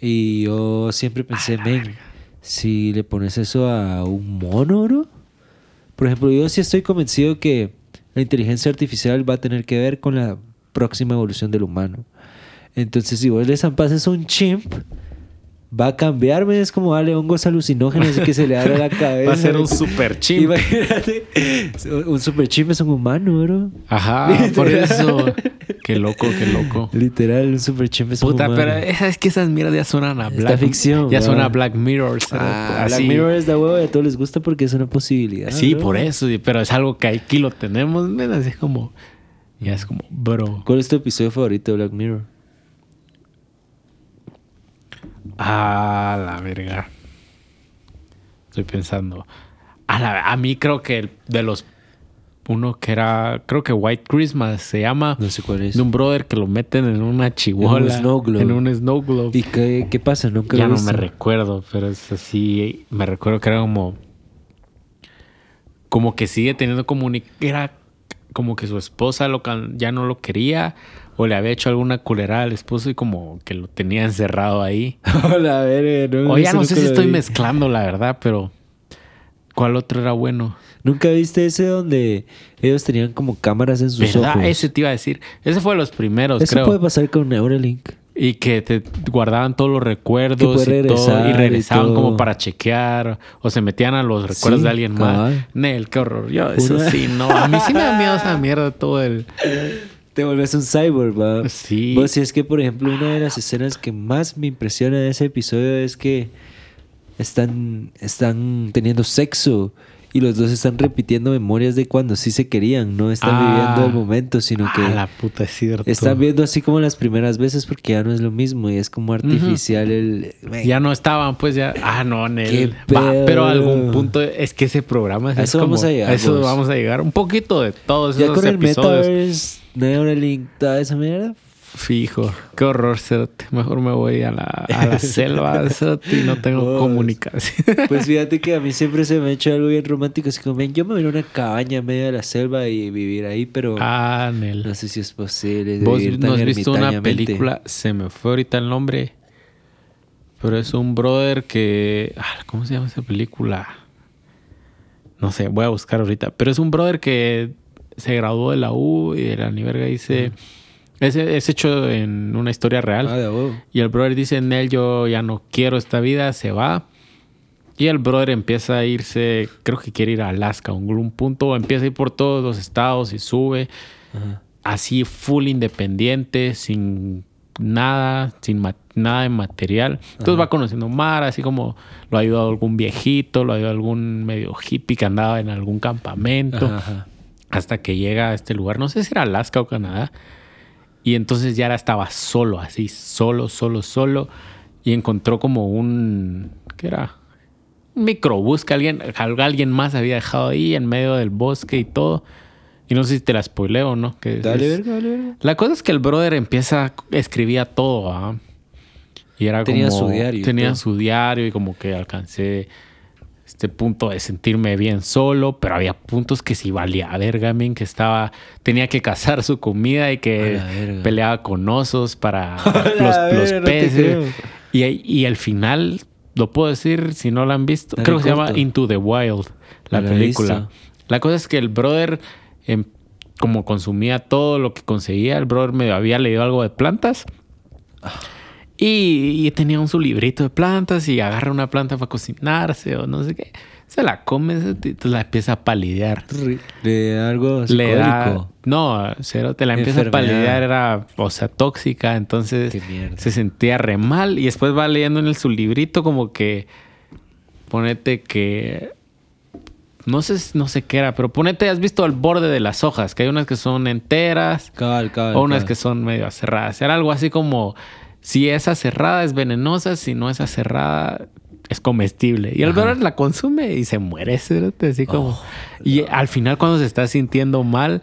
Y yo siempre pensé, men, si le pones eso a un mono, bro. Por ejemplo, yo sí estoy convencido que la inteligencia artificial va a tener que ver con la próxima evolución del humano. Entonces, si vos le zampases un chimp, va a cambiarme. Es como darle hongos alucinógenos y que se le abra la cabeza. Va a ser un super chimp. Imagínate. Un super chimp es un humano, bro. Ajá, por eso. Qué loco, qué loco. Literal, un super chimp es un Puta, humano. pero es que esas mierdas ya suenan a Esta Black ficción, Ya suena a Black Mirror. Ah. Black Mirror es de huevo y a todos les gusta porque es una posibilidad. Sí, bro. por eso. Pero es algo que aquí lo tenemos, Así es como. Ya es como, bro. ¿Cuál es tu episodio favorito de Black Mirror? Ah, la verga. Estoy pensando. A, la- a mí creo que el- de los. Uno que era. Creo que White Christmas se llama. No sé cuál es. De un brother que lo meten en una chihuahua. snow globe. En un snow globe. ¿Y qué, qué pasa? Nunca ya no me recuerdo, pero es así. Me recuerdo que era como. Como que sigue teniendo comuni Era como que su esposa lo ya no lo quería. O le había hecho alguna culera al esposo y como que lo tenía encerrado ahí. Hola, verga, no. O ya no sé si estoy vi. mezclando, la verdad, pero. ¿Cuál otro era bueno? ¿Nunca viste ese donde ellos tenían como cámaras en sus ¿Verdad? ojos? Ese te iba a decir. Ese fue de los primeros, Eso creo. puede pasar con Neuralink. Y que te guardaban todos los recuerdos y, regresar regresaban todo. como para chequear o se metían a los recuerdos Sí, de alguien cabal. más. Nel, qué horror. Yo, eso Una- sí, no. A mí sí me da miedo esa mierda todo el. Te vuelves un cyborg, va. Sí. Vos, si es que, por ejemplo, una de las escenas que más me impresiona de ese episodio es que están, están teniendo sexo y los dos están repitiendo memorias de cuando sí se querían. No están Ah. viviendo el momento, sino que Ah, la puta, es cierto. están viendo así como las primeras veces porque ya no es lo mismo y es como artificial el... Ya no estaban, pues ya. Ah, no, Va, pedo. pero a algún punto es que ese programa es eso como- vamos a llegar, a eso vos. vamos a llegar. Un poquito de todos Ya esos con el episodios. Metaverse, Neuralink, toda esa mierda. Fijo. Qué horror, cerote. Mejor me voy a la, a la selva, cerote, y no tengo comunicación. Pues fíjate que a mí siempre se me ha hecho algo bien romántico. Así como, ven, yo me voy a una cabaña en medio de la selva y vivir ahí, pero ah, Nel. no sé si es posible. Vos no has visto una película, se me fue ahorita el nombre, pero es un brother que... ah, ¿Cómo se llama esa película? No sé, voy a buscar ahorita. Pero es un brother que se graduó de la U y de la ni verga dice... Es, es hecho en una historia real. Ah, de. Y el brother dice, Nel, yo ya no quiero esta vida, se va. Y el brother empieza a irse, creo que quiere ir a Alaska, a algún punto, empieza a ir por todos los estados y sube Ajá. así full independiente, sin nada, sin nada de material. Entonces va conociendo mar, así como lo ha ayudado algún viejito, lo ha ayudado algún medio hippie que andaba en algún campamento, Ajá, ajá. Hasta que llega a este lugar, no sé si era Alaska o Canadá, y entonces ya era- estaba solo, así, solo, solo, solo, y encontró como un, ¿qué era? Un microbús que alguien, alguien más había dejado ahí en medio del bosque y todo. Y no sé si te la spoileo o no. Que Dale, es- verga, dale, verga. la cosa es que el brother empieza, escribía todo, ¿ah? Y era Tenía como- su diario Tenía su diario y como que alcancé este punto de sentirme bien solo, pero había puntos que sí valía verga, men, que estaba, tenía que cazar su comida y A que la peleaba con osos para A los, la peces. Y, y al final, lo puedo decir si no lo han visto, Dale creo que se llama. Into the Wild, la la película. La cosa es que el brother, em, como consumía todo lo que conseguía, el brother medio había leído algo de plantas. Y, y tenía un su librito de plantas y agarra una planta para cocinarse o no sé qué. Se la come, se- la empieza a palidear. De algo Le da... No, cero, te la empieza a palidear, era, o sea, tóxica, entonces se sentía re mal y después va leyendo en el, su librito como que ponete que no sé no sé qué era, pero ponete has visto el borde de las hojas, que hay unas que son enteras Cabal, cabal. o unas que son medio cerradas. Era algo así como si esa cerrada es venenosa, si no esa cerrada es comestible. Y el Ajá. la consume y se muere, así como. Oh, y al final cuando se está sintiendo mal,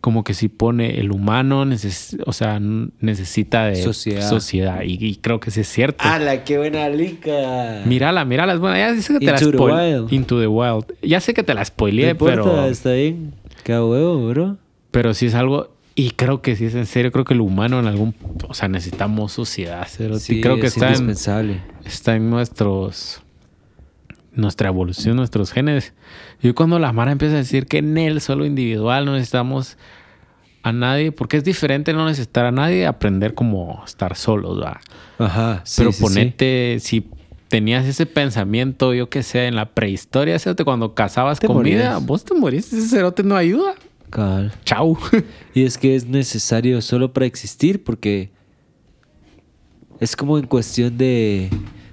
como que si pone el humano, neces- o sea, necesita de Sociedad. sociedad. Y, y creo que sí es cierto. ¡Hala, qué buena lica! Mírala, mírala. Bueno, ya sé que te la Into the spoil- Wild. Into the Wild. Ya sé que te la spoileé, pero, está bien. Qué huevo, bro. pero sí es algo. Y creo que sí es en serio. Creo que el humano en algún. O sea, necesitamos sociedad. cerote. Sí, creo que es está en, indispensable. está en nuestros. Nuestra evolución, nuestros genes. Y cuando la Mara empieza a decir que en él, solo individual, no necesitamos a nadie, porque es diferente no necesitar a nadie, aprender como estar solos, ¿va? Ajá. sí, Pero sí, sí. ponete, si tenías ese pensamiento, yo que sé, en la prehistoria, cerote, cuando cazabas comida, vos te morís, ese cerote no ayuda. Cabal. Chau. Y es que es necesario solo para existir porque es como en cuestión de...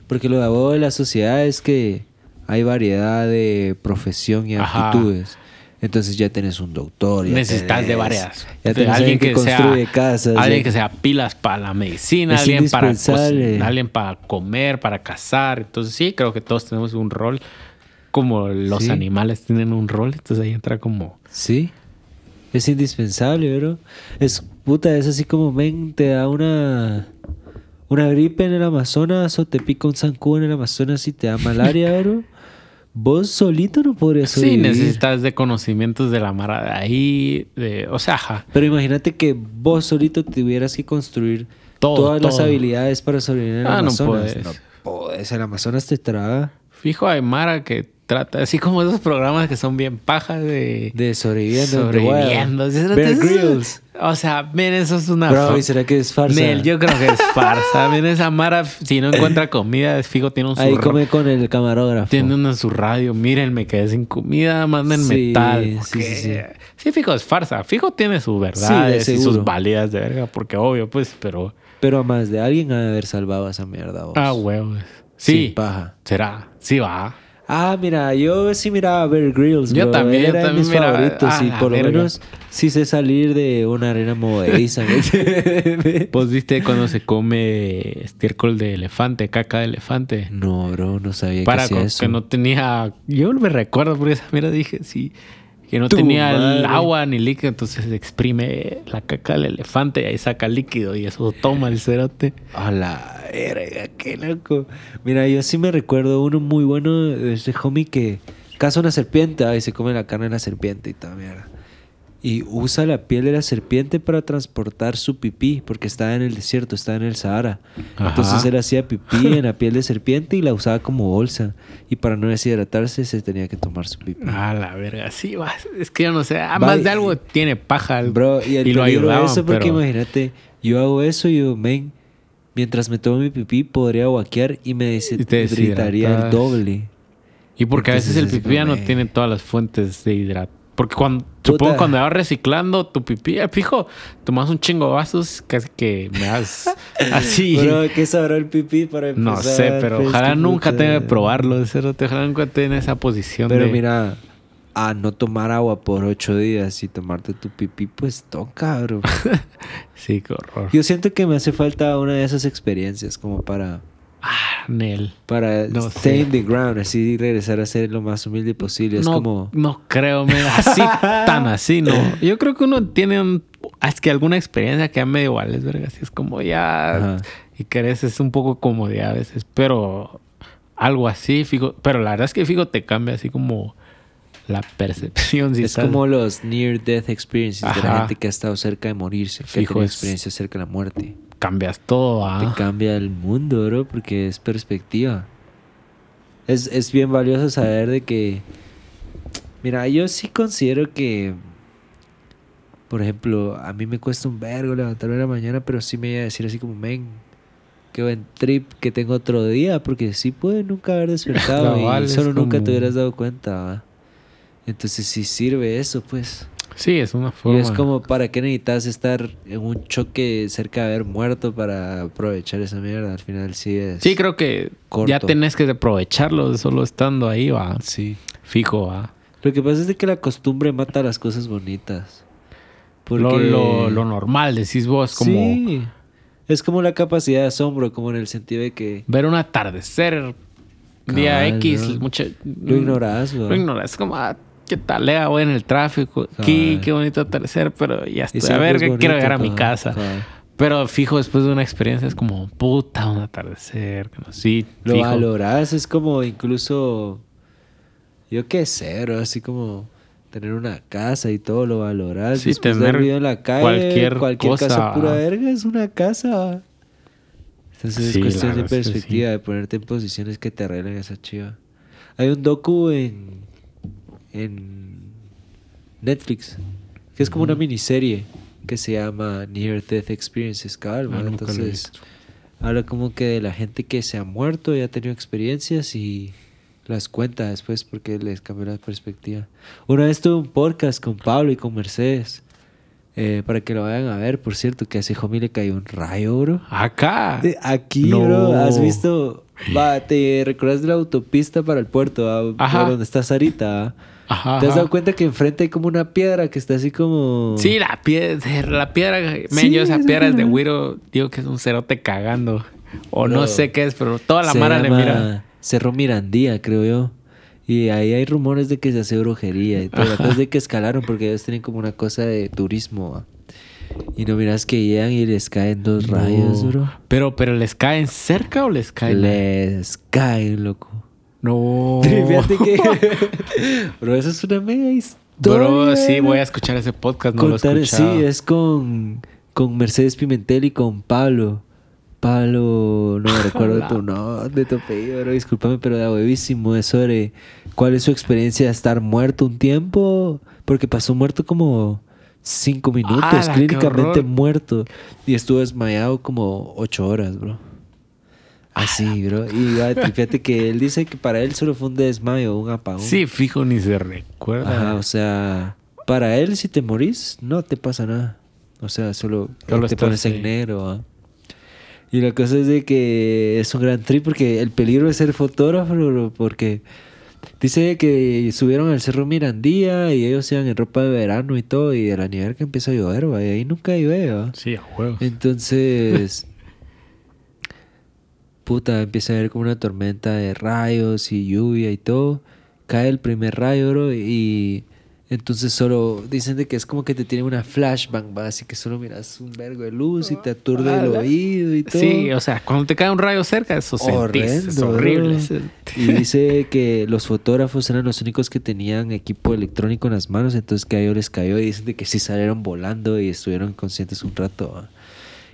Porque lo de abajo de la sociedad es que hay variedad de profesión y Ajá. aptitudes. Entonces ya tenés un doctor. Ya Necesitas de tenés- varias. Ya De tenés alguien que, construye sea, casas. Alguien ya- que sea pilas para la medicina, Es alguien para alguien para comer, para cazar. Entonces sí, creo que todos tenemos un rol como los Sí. animales tienen un rol. Entonces ahí entra como... Sí. Es indispensable, bro. Es puta, es así como, ven, te da una una gripe en el Amazonas o te pica un zancudo en el Amazonas y te da malaria, bro. Vos solito no podrías Sí, sobrevivir. necesitas de conocimientos de la mara de ahí. De, o sea, ajá. Pero imagínate que vos solito tuvieras que construir Todo, todas las habilidades para sobrevivir en el Ah, no puedes. No podés, el Amazonas te traga Fijo, hay Mara que trata, así como esos programas que son bien pajas de... de sobreviviendo. sobreviviendo. O sea, men, eso es una... Bro, ¿y será que es farsa? Nel, yo creo que es farsa. Men, esa Mara, si no encuentra comida, fijo, tiene un Ahí come con el camarógrafo. Tiene uno en su radio. Miren, me quedé sin comida, manden Sí, metal. sí, porque- sí, sí. Sí, fijo, es farsa. Fijo tiene sus verdades y sus válidas de verga, porque obvio, pues, pero... Pero a más de alguien ha de haber salvado esa mierda. vos. Ah, huevos. Sí. Sin paja. Será. Sí va. Ah, mira, yo sí miraba Bear Grylls. Yo bro. también, yo era de también mis miraba- favoritos ah, y la por lo menos sí sé salir de una arena movediza. ¿Vos viste cuando se come estiércol de elefante, caca de elefante? no, bro, no sabía que Para hacía con- eso. que no tenía... Yo me recuerdo porque esa mira dije, sí. Que no tenía el agua ni líquido, entonces exprime la caca del elefante y ahí saca líquido y eso toma el cerote. A la verga, qué loco. Mira, yo sí me recuerdo uno muy bueno de ese homie que caza una serpiente y se come la carne de la serpiente y toda mierda. Y usa la piel de la serpiente para transportar su pipí, porque estaba en el desierto, estaba en el Sahara. Ajá. Entonces él hacía pipí en la piel de serpiente y la usaba como bolsa. Y para no deshidratarse se tenía que tomar su pipí. Ah, la verga, sí, va. Es que yo no sé. Ah, más y- de algo tiene paja. el- Bro, y el lo peligro de ayudaban, eso, porque pero- imagínate, yo hago eso y yo, men, mientras me tomo mi pipí podría guaquear y me deshidrataría el doble. Y porque a veces el pipí ya no tiene todas las fuentes de hidrato. Porque cuando, supongo cuando vas reciclando tu pipí, eh, fijo, tomas un chingo de vasos, casi que me das así. Bro, ¿qué sabrá el pipí para empezar? no sé, pero ojalá nunca puta. tenga que probarlo. Ojalá nunca en esa posición Pero de... mira, a no tomar agua por ocho días y tomarte tu pipí, pues toca, bro. Sí, qué horror. Yo siento que me hace falta una de esas experiencias como para, Ah, Nel. para No stay sé. in the ground, así regresar a ser lo más humilde posible. Es no, como... no creo, me- así, tan así, no. Yo creo que uno tiene un, es que alguna experiencia que medio vales, verga. Así es como ya. Ajá. Y creces un poco comodidad a veces, pero algo así, fijo. Pero la verdad es que fijo te cambia así como la percepción. Si es como los near death experiences de la gente que ha estado cerca de morirse, que Fijo, ha tenido es- experiencias cerca de la muerte. Cambias todo, ¿ah? Te cambia el mundo, bro, porque es perspectiva. Es, es bien valioso saber de que... Mira, yo sí considero que... Por ejemplo, a mí me cuesta un vergo levantarme en la mañana, pero sí me iba a decir así como, men, qué buen trip que tengo otro día, porque sí puede nunca haber despertado Cabal, y es solo nunca te hubieras dado cuenta, ¿va? Entonces sí sirve eso, pues. Sí, es una Y forma. es como, ¿para qué necesitas estar en un choque cerca de haber muerto para aprovechar esa mierda? Al final sí es... Sí, creo que corto. ya tenés que aprovecharlo solo estando ahí, va. Sí. Fijo, va. Lo que pasa es de que la costumbre mata las cosas bonitas. Porque... Lo, lo, lo normal, decís vos, como Sí. Es como la capacidad de asombro, como en el sentido de que ver un atardecer día X. ¿no? mucha- lo ignoras, ¿va? Lo ignoras. Como, ah, ¿qué tal? Lea, voy en el tráfico. Aquí, qué bonito atardecer, pero ya estoy. A ver, es que bonito, quiero llegar a mi casa. Pero fijo, después de una experiencia es como, puta, un atardecer. que no- Sí, Lo fijo. valoras, es como incluso... Yo qué sé, bro, así como tener una casa y todo lo valoras. Sí, Después de tener en la calle, cualquier cualquier, cosa, casa pura verga es una casa. Entonces Sí, es cuestión de que perspectiva, de ponerte en posiciones que te arreglen esa chiva. Hay un docu en, en Netflix que es como una miniserie que se llama Near Death Experiences, cabal, Ah, Entonces, habla como que de la gente que se ha muerto y ha tenido experiencias y las cuenta después porque les cambió la perspectiva. Una vez tuve un podcast con Pablo y con Mercedes. eh, para que lo vayan a ver, por cierto, que a ese homie le cayó un rayo, bro. Acá. De Aquí, No. bro, has visto. Va, te recuerdas de la autopista para el puerto, ¿va? Ajá. Donde estás ahorita. ¿Te has dado cuenta que enfrente hay como una piedra que está así como. Sí, la piedra, la piedra, Sí, yo esa esa piedra es de. Wiro, digo que es un cerote cagando. O no, No. sé qué es, pero toda la mara le mira. Cerro Mirandía, creo yo. Y ahí hay rumores de que se hace brujería y todo. Es de que escalaron porque ellos tienen como una cosa de turismo. Y no miras que llegan y les caen dos rayos, bro. Pero, pero les caen cerca o les caen. Les caen, loco. No. Fíjate que. Bro, eso es una mega historia. Bro, sí, voy a escuchar ese podcast, no Contar- lo he sí, escuchado. es con, con Mercedes Pimentel y con Pablo. Pablo, no me recuerdo Hola. tu no, de tu apellido, bro, discúlpame, pero da huevísimo es sobre cuál es su experiencia de estar muerto un tiempo, porque pasó muerto como cinco minutos, ¡Hala, qué clínicamente muerto, y estuvo desmayado como ocho horas, bro. Así, bro. Y ah, fíjate que él dice que para él solo fue un desmayo, un apagón. Sí, fijo, ni se recuerda. Ajá, o sea, para él si te morís, no te pasa nada. O sea, solo, Solo te pones en negro. ¿ah? Y la cosa es de que es un gran trip porque el peligro de ser fotógrafo, bro, porque dice que subieron al Cerro Mirandía y ellos iban en ropa de verano y todo, y de la nieve que empieza a llover, ¿va? y ahí nunca llueve. ¿va? Sí, a huevos. Entonces, puta, empieza a haber como una tormenta de rayos y lluvia y todo. Cae el primer rayo, bro, y entonces solo dicen de que es como que te tiene una flashbang, ¿va? así que solo miras un vergo de luz y te aturde el oído y todo. Sí, o sea, cuando te cae un rayo cerca, eso sentís. Es Horrendo, horrible. bro. Y dice que los fotógrafos eran los únicos que tenían equipo electrónico en las manos, entonces que a ellos les cayó y dicen de que sí salieron volando y estuvieron conscientes un rato. ¿va?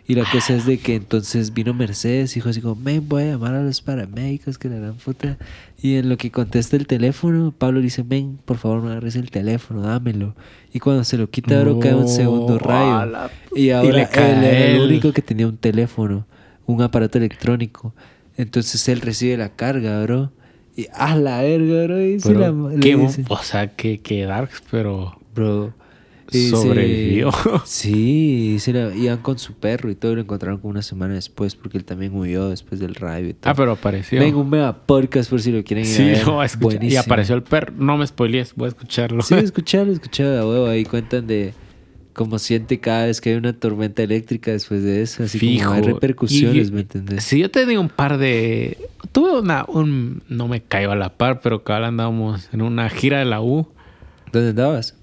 Y la cosa es de que entonces vino Mercedes y dijo así como, men, voy a llamar a los paramédicos que le dan puta. Y en lo que contesta el teléfono, Pablo dice, men, por favor no agarres el teléfono, dámelo. Y cuando se lo quita, bro, cae un segundo rayo. la Y ahora le cae él era el único que tenía un teléfono, un aparato electrónico. Entonces él recibe la carga, bro. Y a la verga, bro. Y Pero, la- qué, dice, o sea, que, que darks, pero bro. Sobrevivió. Sí, sí la- iban con su perro y todo. y Lo encontraron como una semana después porque él también huyó después del rayo y todo. Ah, pero apareció. Venga, un mega podcast por si lo quieren ir a Sí, ver. lo voy a escuchar. Y apareció el perro. No me spoilees, voy a escucharlo. Sí, escuchalo, escuchalo a huevo. Ahí cuentan de cómo siente cada vez que hay una tormenta eléctrica después de eso. Así como hay repercusiones, Y- ¿me entendés? Sí, yo tenía un par de. Tuve una. Un, no me caigo a la par, pero cabal andábamos en una gira de la U. ¿Dónde andabas?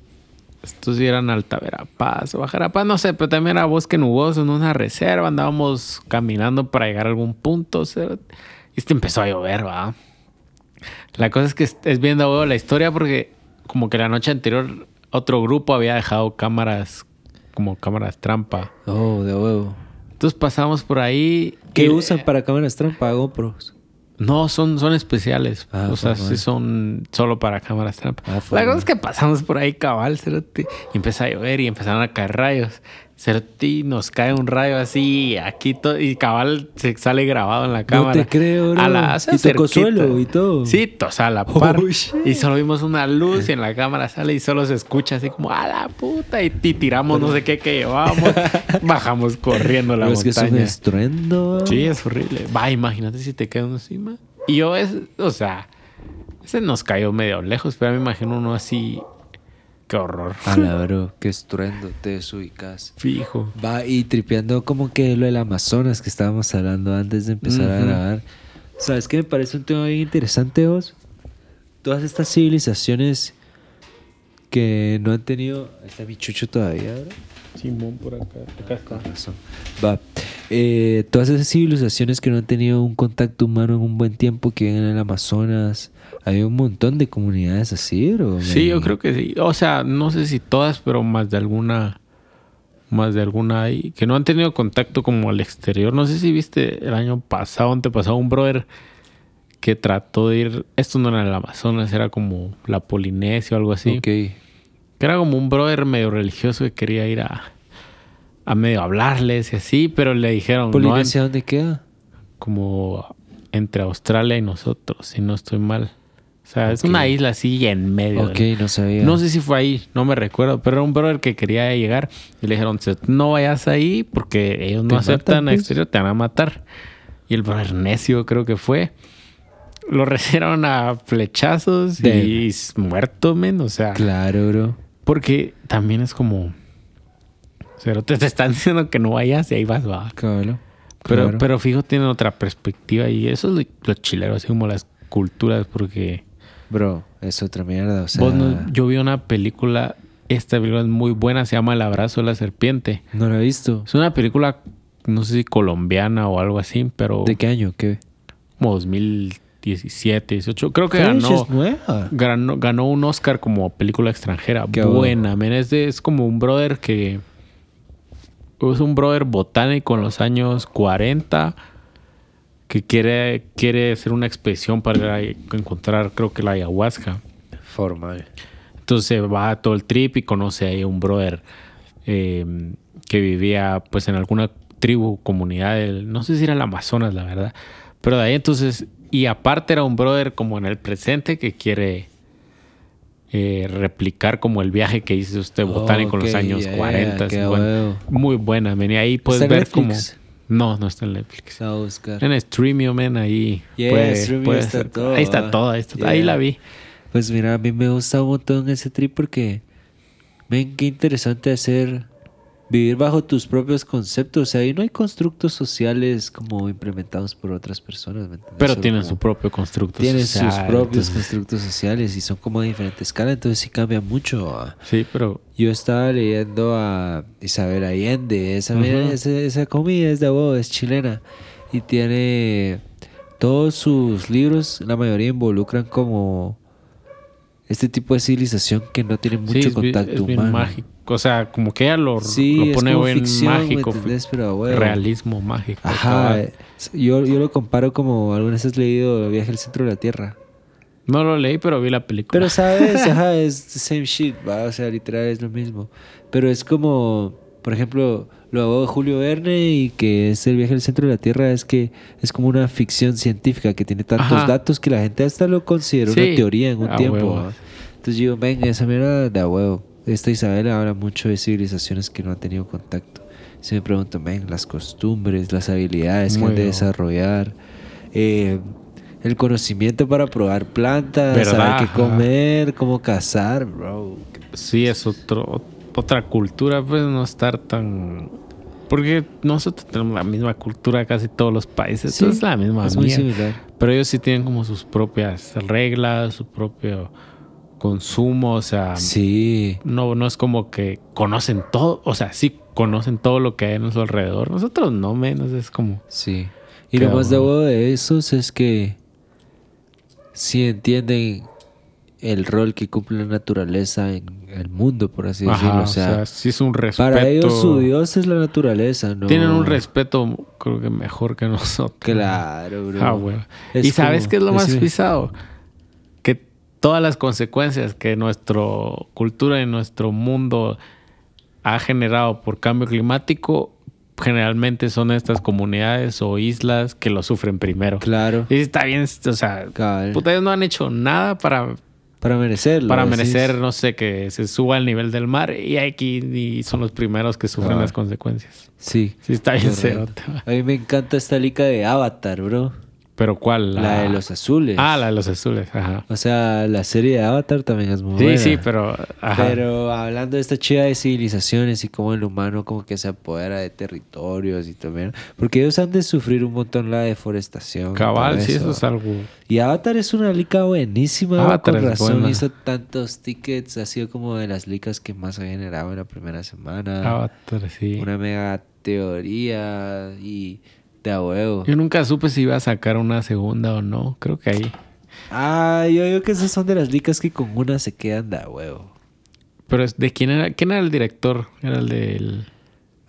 Estos sí eran Alta Verapaz o Baja Verapaz, no sé, pero también era Bosque Nuboso en una reserva. Andábamos caminando para llegar a algún punto. y este empezó a llover, va. La cosa es que es- de huevo la historia porque, como que la noche anterior, otro grupo había dejado cámaras, como cámaras trampa. Oh, de huevo. Entonces pasamos por ahí. ¿Qué y- usan para cámaras trampa? GoPros. No, son, son especiales. Ah, o sea, sí son solo para cámaras trampa. Ah, la cosa es que pasamos por ahí cabal, y empezó a llover y empezaron a caer rayos. Nos cae un rayo así, aquí todo, y cabal se sale grabado en la cámara. te creo, bro. A la, o sea, Y tocó suelo y todo. Sí, o sea, a la par. Oh, y solo vimos una luz y en la cámara sale y solo se escucha así como, a la puta, y, y tiramos no sé qué que llevábamos. Bajamos corriendo la Pero es que es un montaña. estruendo. Sí, es horrible. Va, imagínate si te queda uno encima. Y yo es, o sea, ese nos cayó medio lejos, pero me imagino uno así. Qué horror. Ala, bro. Qué estruendo te desubicas. Fijo. Va, y tripeando como que lo del Amazonas que estábamos hablando antes de empezar a grabar. ¿Sabes qué me parece un tema bien interesante, vos? Todas estas civilizaciones que no han tenido... Está mi chucho todavía, bro. Simón por acá. Acá Con razón. Va. Eh, todas esas civilizaciones que no han tenido un contacto humano en un buen tiempo, que viven en el Amazonas. Hay un montón de comunidades así, bro. Sí, yo creo que sí. O sea, no sé si todas, pero más de alguna. Más de alguna hay. Que no han tenido contacto como al exterior. No sé si viste el año pasado, antepasado, un brother que trató de ir. Esto no era el Amazonas, era como la Polinesia o algo así. Ok. Que era como un brother medio religioso que quería ir a, a medio hablarles y así, pero le dijeron, no, ¿Polinesia dónde queda? como entre Australia y nosotros, si no estoy mal. O sea, es una isla así en medio. Ok, no sabía. No sé si fue ahí, no me recuerdo, pero era un brother que quería llegar y le dijeron, "Se- no vayas ahí porque ellos no aceptan matan, pues. exterior, te van a matar. Y el brother necio creo que fue. Lo recibieron a flechazos Damn. y muerto, men. O sea, Claro, bro. porque también es como... Pero te, te están diciendo que no vayas y ahí vas, va. Cabrón. Pero, Claro. pero fijo, tienen otra perspectiva y eso es lo, lo chilero, así como las culturas, porque Bro, es otra mierda. O sea, vos no- yo vi una película, esta película es muy buena, se llama El abrazo de la serpiente. no lo he visto. Es una película, no sé si colombiana o algo así, pero ¿De qué año? ¿Qué? como 2017, 18, creo que ganó, es nueva. ganó, ganó un Oscar como película extranjera. Qué Buena. Es, de- es como un brother que... Es un brother botánico en los años 40 que quiere, quiere hacer una expedición para encontrar, creo que la ayahuasca. Formal. Entonces va a todo el trip y conoce ahí un brother eh, que vivía pues en alguna tribu, comunidad, del- no sé si era el Amazonas, la verdad. Pero de ahí entonces, y aparte era un brother como en el presente que quiere eh, replicar como el viaje que hizo usted botánico en los años ya, 40. qué sí, bueno. huevo. muy buena. Y ahí puedes ¿Está en ver como... No, no está en Netflix. La voy a buscar. En Streamio, men, ahí. Yeah, puede- Streamio puede está ser- todo, Ahí está todo, ahí, está- Yeah. ahí la vi. Pues mira, a mí me gusta un montón ese trip porque ven qué interesante hacer vivir bajo tus propios conceptos. O sea, ahí no hay constructos sociales como implementados por otras personas. ¿me? Pero Solo tienen su propio constructo tienen sus social, propios entonces- constructos sociales y son como de diferente escala, entonces sí cambia mucho. ah. Sí, pero Yo estaba leyendo a Isabel Allende, esa, esa, esa comida es de huevo, es chilena y tiene todos sus libros, la mayoría involucran como este tipo de civilización que no tiene mucho sí, es, bi- contacto es bien humano. mágico. O sea, como que ella lo, Sí, lo es pone ficción, ¿me mágico. Pero realismo mágico. Ajá, eh, yo, yo lo comparo como alguna vez has leído Viaje al centro de la Tierra. No lo leí, pero vi la película. Pero sabes, ajá, es the same shit, va, o sea, literal es lo mismo. Pero es como, por ejemplo, lo hago de Julio Verne y que es el viaje al centro de la Tierra, es que es como una ficción científica que tiene tantos Ajá. datos que la gente hasta lo considera Sí, una teoría en un a tiempo. Entonces yo, venga, esa mierda de a huevo. Esta Isabel habla mucho de civilizaciones que no han tenido contacto. Se me preguntan, ven, las costumbres, las habilidades que Muy han de desarrollar. eh, el conocimiento para probar plantas, ¿Verdad? saber qué comer, cómo cazar, bro. Sí, es otro, otra cultura, pues no estar tan... Porque nosotros tenemos la misma cultura casi todos los países. Sí, es la misma es muy similar. Pero ellos sí tienen como sus propias reglas, su propio consumo, o sea... Sí, No, no es como que conocen todo, o sea, sí conocen todo lo que hay a su alrededor. Nosotros no menos, es como... sí. Y lo más de huevo. huevo de esos es que sí entienden el rol que cumple la naturaleza en el mundo, por así decirlo. O sea, sí es un respeto. para ellos su Dios es la naturaleza, ¿no? Tienen un respeto, creo que mejor que nosotros. Claro, bro. Ah. Es ¿Y sabes qué es lo más decime. pisado? Todas las consecuencias que nuestra cultura y nuestro mundo ha generado por cambio climático, generalmente son estas comunidades o islas que lo sufren primero. Claro. Y está bien, o sea, Cabal. puta, ellos no han hecho nada para, Para merecerlo. para decís. merecer, no sé, que se suba el nivel del mar y aquí y son los primeros que sufren Cabal. las consecuencias. Sí. Sí, está bien va. A mí me encanta esta lica de Avatar, bro. Pero ¿cuál? La, de los azules. Ah, la de los azules, ajá. O sea, la serie de Avatar también es muy Sí, buena. sí, pero... Ajá. Pero hablando de esta chida de civilizaciones y cómo el humano como que se apodera de territorios y también... Porque ellos han de sufrir un montón la deforestación. Cabal, todo sí, eso es algo... Y Avatar es una lica buenísima. Avatar con razón buena. hizo tantos tickets. Ha sido como de las licas que más ha generado en la primera semana. Avatar, sí. Una mega teoría y de a huevo. Yo nunca supe si iba a sacar una segunda o no. Creo que ahí. Ah, yo digo que esas son de las licas que con una se quedan de a huevo. Pero ¿de quién era? ¿Quién era el director? Era el del...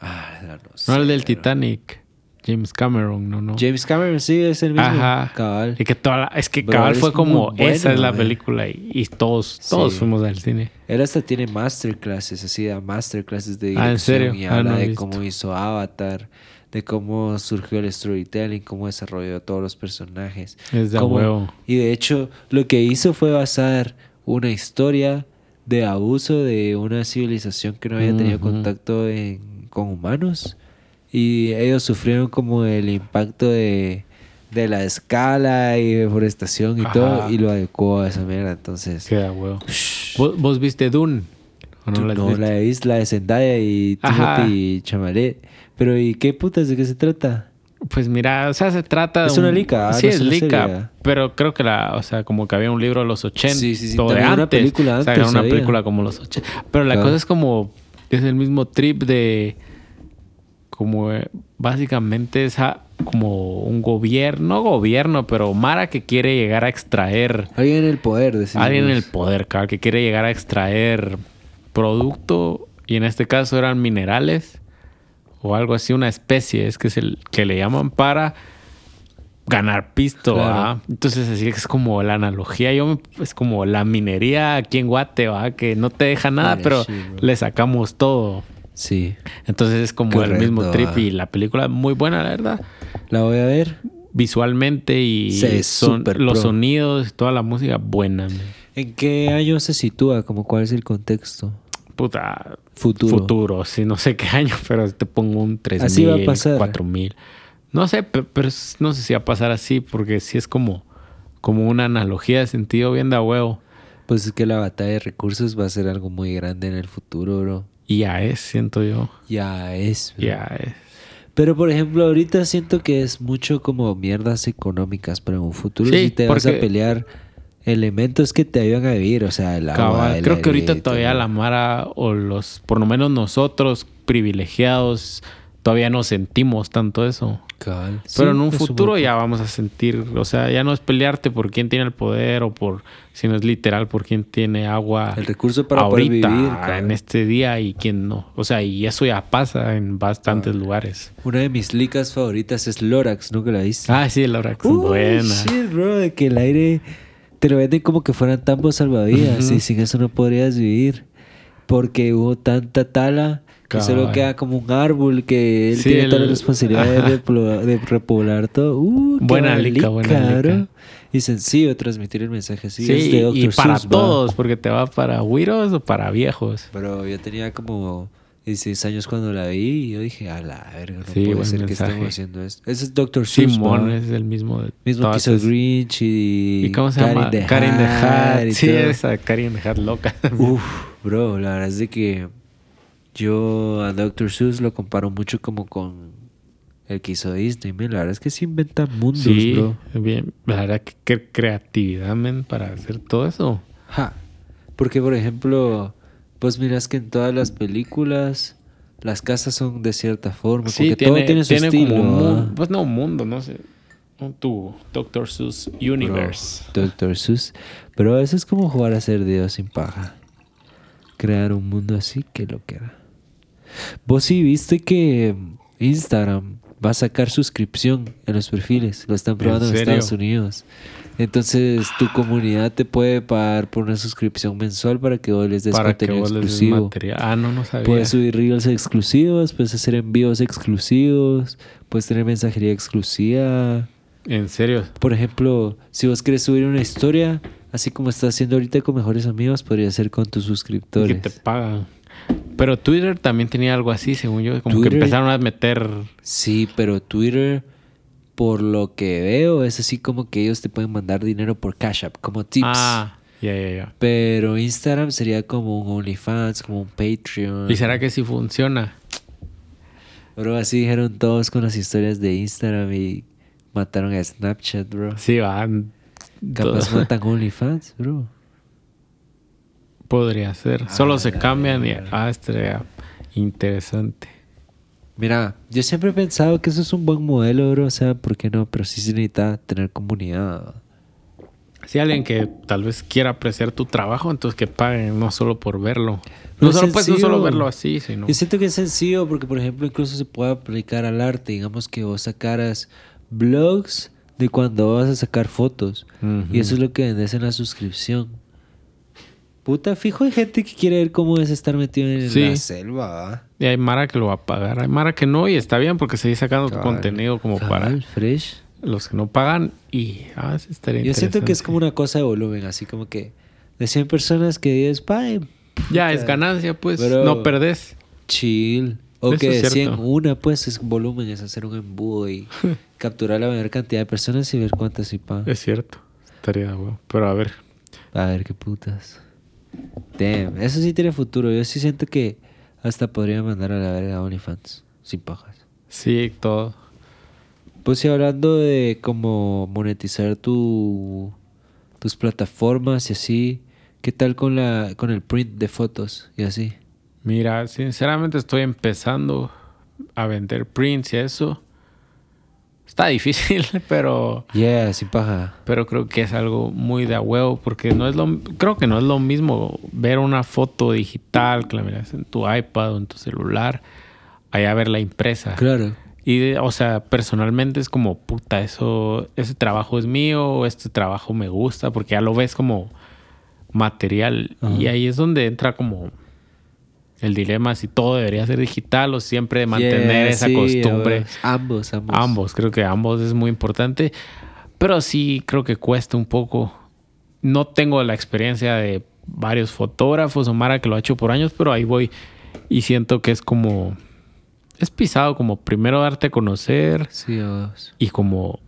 Ah, no, No, sé, el del. Titanic. James Cameron, ¿no? no. James Cameron, sí, es el mismo. Ajá. Cabal. Y que toda la- es que cabal fue como, bueno, esa es la eh. película y, y todos, todos Sí. fuimos al cine. Él hasta tiene masterclasses, así, da masterclasses de dirección. Ah, ¿en serio? Y Ah, habla no de visto. cómo hizo Avatar, de cómo surgió el storytelling, cómo desarrolló a todos los personajes. Es de Cómo- huevo. Y de hecho, lo que hizo fue basar una historia de abuso de una civilización que no había tenido contacto en- con humanos. Y ellos sufrieron como el impacto de, de la escala y deforestación y Ajá. todo, y lo adecuó a esa mierda. Entonces, Queda huevo. ¿Vos, vos viste Dune? ¿O Tú no la no, la la de Zendaya y. Timothy Chamalet. Pero, ¿y qué putas? ¿De qué se trata? Pues mira, o sea, se trata Es de. una un- lica, ah, Sí, no es es una lica. serie. Pero creo que la. O sea, como que había un libro de los 80. Sí, sí, sí, o de también una antes. película O sea, antes era una había. película como los 80. Pero la cosa es como. Es el mismo trip de. Como. eh, básicamente es a- como un gobierno. No gobierno, pero Mara que quiere llegar a extraer. Alguien en el poder, decimos. Alguien en el poder, cabal, que quiere llegar a extraer producto. Y en este caso eran minerales. O algo así, una especie. Es que es el que le llaman para ganar pisto. Claro. Entonces así es como la analogía. Yo me- es como la minería aquí en Guate, ¿va? que no te deja nada, pero sí, le sacamos todo. Sí. Entonces es como el mismo trip ah. y la película es muy buena, la verdad. La voy a ver. Visualmente y son, los pro. sonidos, toda la música buena. man. ¿En qué año se sitúa? Como cuál es el contexto? Puta, Futuro. futuro, sí, no sé qué año, pero te pongo un 3000, Así va a pasar. 4000. No sé, pe- pero no sé si va a pasar así porque sí es como como una analogía de sentido bien de huevo. Pues es que la batalla de recursos va a ser algo muy grande en el futuro, bro. Y ya es, siento yo. Ya es. bro. Ya es. Pero por ejemplo, ahorita siento que es mucho como mierdas económicas, pero en un futuro Sí, sí te vas a pelear elementos que te ayudan a vivir, o sea, el agua, Cabal, el Creo que ahorita todavía la Mara o los, por lo menos nosotros privilegiados, todavía no sentimos tanto eso. Cabal. Pero Sí, en un futuro ya vamos a sentir, o sea, ya no es pelearte por quién tiene el poder o por, si no es literal, por quién tiene agua El recurso para ahorita, poder vivir. cabal. en este día y quién no. O sea, y eso ya pasa en bastantes lugares. Una de mis licas favoritas es Lorax, ¿nunca la viste? Ah, sí, que es Uy, buena. shit, bro, de que el aire te lo venden como que fueran tambos salvavidas y sin eso no podrías vivir. Porque hubo tanta tala que solo queda como un árbol que él Sí, tiene toda la el- responsabilidad de, de repoblar todo. Uh, Buena lica, buena lica. Y sencillo transmitir el mensaje así. Sí, es de Dr. y para va. todos, porque te va para güiros o para viejos. Pero yo tenía como 16 años cuando la vi y yo dije, a la verga, no Sí, puede ser que estemos haciendo esto. Ese es Dr. Seuss, Simón es el mismo de Mismo que hizo Grinch y, ¿Y cómo se Karen llama? the Karen de Hat Sí, todo. esa Karen de Hat loca. Uf, bro, la verdad es de que yo a Dr. Seuss lo comparo mucho como con el que hizo Disney, man. La verdad es que sí inventa mundos, Sí, bro. bien. La verdad que qué creatividad, men, para hacer todo eso. Ja. Porque, por ejemplo, pues miras que en todas las películas las casas son de cierta forma, Sí, porque tiene, todo tiene su tiene estilo. como un mundo. Pues no, un mundo, no sé. Un tu Doctor Seuss Universe. Bro, Dr. Seuss. Pero eso es como jugar a ser Dios sin paja. Crear un mundo así que lo que era. Vos sí viste que Instagram va a sacar suscripción en los perfiles. Lo están probando en? Estados Unidos. Entonces tu comunidad te puede pagar por una suscripción mensual para que vos les des para que contenido exclusivo. Ah, no, no sabía. Puedes subir reels exclusivos, puedes hacer envíos exclusivos, puedes tener mensajería exclusiva. En serio. Por ejemplo, si vos querés subir una historia, así como estás haciendo ahorita con mejores amigos, podría ser con tus Que suscriptores. te pagan. Pero Twitter también tenía algo así, según yo. Como Twitter- que empezaron a meter. Sí, pero Twitter, por lo que veo, es así como que ellos te pueden mandar dinero por Cash App, como tips. Ah, ya, ya, ya. Pero Instagram sería como un OnlyFans, como un Patreon. ¿Y será que sí funciona? Bro, así dijeron todos con las historias de Instagram y mataron a Snapchat, bro. Sí, van. Capaz matan OnlyFans, bro. Podría ser. Solo Ah, se la cambian y. Ah, estaría interesante. Mira, yo siempre he pensado que eso es un buen modelo, bro. O sea, ¿por qué no? Pero sí se necesita tener comunidad. Si alguien que tal vez quiera apreciar tu trabajo, entonces que paguen, no solo por verlo. No, solo, pues, no solo verlo así, sino... Yo siento que es sencillo porque, por ejemplo, incluso se puede aplicar al arte. Digamos que vos sacaras blogs de cuando vas a sacar fotos. Y eso es lo que vendes en la suscripción. Puta, fijo, hay gente que quiere ver cómo es estar metido en Sí. la selva. ¿va? Y hay Mara que lo va a pagar. Hay Mara que no y está bien porque seguís sacando Cabal. contenido como Cabal, fresh. para los que no pagan y... Ah, sí estaría Yo siento que es como una cosa de volumen, así como que de 100 personas que dices, pa, Ya, es ganancia, pues. No perdés. chill. O que de 100 cierto. una, pues es volumen, es hacer un embudo y capturar la mayor cantidad de personas y ver cuántas y pa. Es cierto. Estaría bueno. Pero a ver. A ver qué putas. Damn, eso sí tiene futuro. Yo sí siento que hasta podría mandar a la verga a OnlyFans. Sin pajas. Sí, todo. Pues sí, hablando de cómo monetizar tu, tus plataformas y así. ¿Qué tal con la con el print de fotos y así? Mira, sinceramente estoy empezando a vender prints y eso. Está difícil, pero... Yeah, sin paja. Pero creo que es algo muy de a huevo porque no es lo creo que no es lo mismo ver una foto digital que la miras en tu iPad o en tu celular allá ver la impresa. Claro. Y o sea, personalmente es como puta, eso ese trabajo es mío, este trabajo me gusta porque ya lo ves como material Ajá. y ahí es donde entra como el dilema si todo debería ser digital o siempre mantener Yeah, esa sí, costumbre. Ambos, ambos. Ambos, creo que ambos es muy importante. Pero sí creo que cuesta un poco. No tengo la experiencia de varios fotógrafos o Mara que lo ha hecho por años, pero ahí voy y siento que es como. Es pisado como primero darte a conocer Sí, y como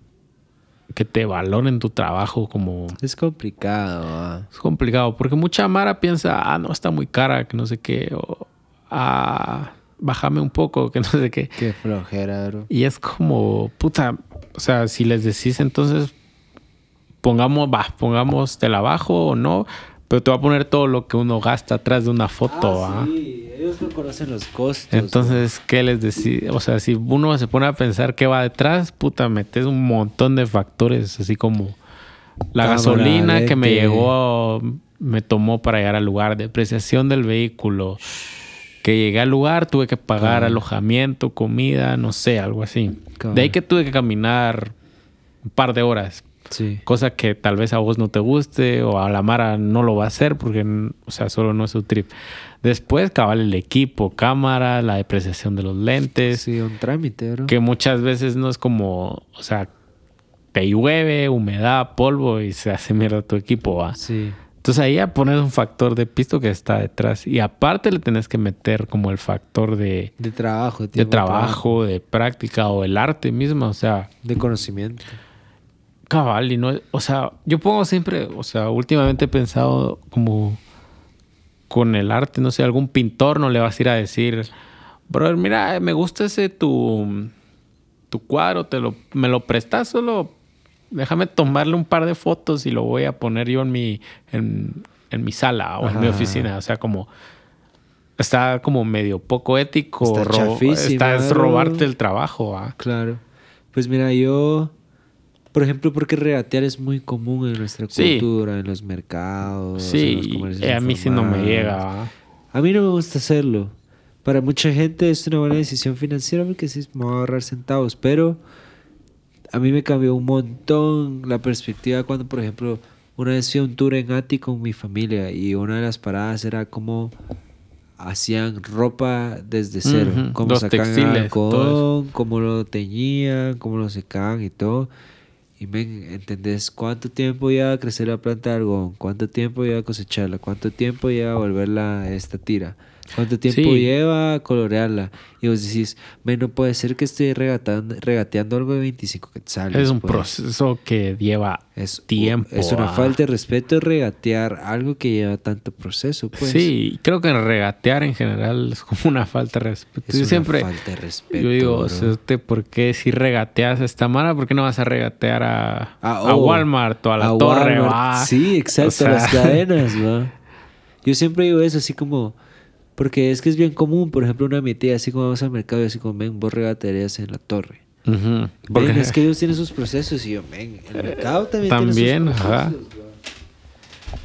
que te valoren tu trabajo como Es complicado. ah. es complicado porque mucha Mara piensa, ah, no, está muy cara, que no sé qué, o ah, bájame un poco, que no sé qué. Qué flojera, bro. Y es como, puta, o sea, si les decís entonces, pongamos, va, pongamos te la bajo o no, pero te va a poner todo lo que uno gasta atrás de una foto, ¿ah? sí, ellos no conocen los costos. Entonces, ¿qué les decís? O sea, si uno se pone a pensar qué va detrás, puta, metes un montón de factores, así como la Cámara, gasolina que me llegó, me tomó para llegar al lugar, depreciación del vehículo, que llegué al lugar, tuve que pagar alojamiento, comida, no sé, algo así. De ahí que tuve que caminar un par de horas, Sí. cosa que tal vez a vos no te guste o a la Mara no lo va a hacer porque, o sea, solo no es su trip. Después, cabal, el equipo, cámara, la depreciación de los lentes, Sí, un trámite, bro. que muchas veces no es como, o sea, te llueve, humedad, polvo y se hace mierda tu equipo, ¿va? Sí. Entonces ahí ya pones un factor de pisto que está detrás y aparte le tenés que meter como el factor de, De trabajo, de tiempo trabajo, de práctica o el arte mismo, o sea, De conocimiento. Cabal y no, o sea, yo pongo siempre, o sea, últimamente he pensado como con el arte, no sé, algún pintor no le vas a ir a decir, brother, mira, me gusta ese tu, tu cuadro, te lo, me lo prestas solo, déjame tomarle un par de fotos y lo voy a poner yo en mi, en, en mi sala o en mi oficina, o sea, como está como medio poco ético, Está ro- está es robarte el trabajo, ¿ah? Claro. Pues mira, yo, por ejemplo, porque regatear es muy común en nuestra Sí. cultura, en los mercados. en los Sí, comercios eh, a mí sí no me llega. A mí no me gusta hacerlo. Para mucha gente es una buena decisión financiera porque sí me va a ahorrar centavos, pero a mí me cambió un montón la perspectiva cuando, por ejemplo, una vez fui a un tour en Ati con mi familia y una de las paradas era cómo hacían ropa desde cero, cómo sacaban algodón, cómo lo teñían, cómo lo secaban y todo. Y men, ¿entendés cuánto tiempo lleva a crecer la planta de algodón? ¿Cuánto tiempo lleva a cosecharla? ¿Cuánto tiempo lleva a volverla esta tira? ¿Cuánto tiempo Sí. lleva a colorearla? Y vos decís, no puede ser que esté regatando, regateando algo de 25 quetzales. Es un pues". proceso que lleva Es, tiempo, Es una ah. falta de respeto regatear algo que lleva tanto proceso, pues. Sí, creo que regatear en general es como una falta de respeto. Es yo una siempre, falta de respeto. yo digo, usted, ¿por qué si regateas a esta mara? ¿Por qué no vas a regatear a, Ah, a oh, Walmart o a la a torre? Walmart. Sí, exacto, O sea, las cadenas, va. Yo siempre digo eso, así como, porque es que es bien común, por ejemplo, una mi tía, así como vamos al mercado y así como, ven, vos regaterías en la torre. Ven, Porque es que ellos tienen sus procesos y yo, ven, el mercado también, También, tiene sus ajá. procesos.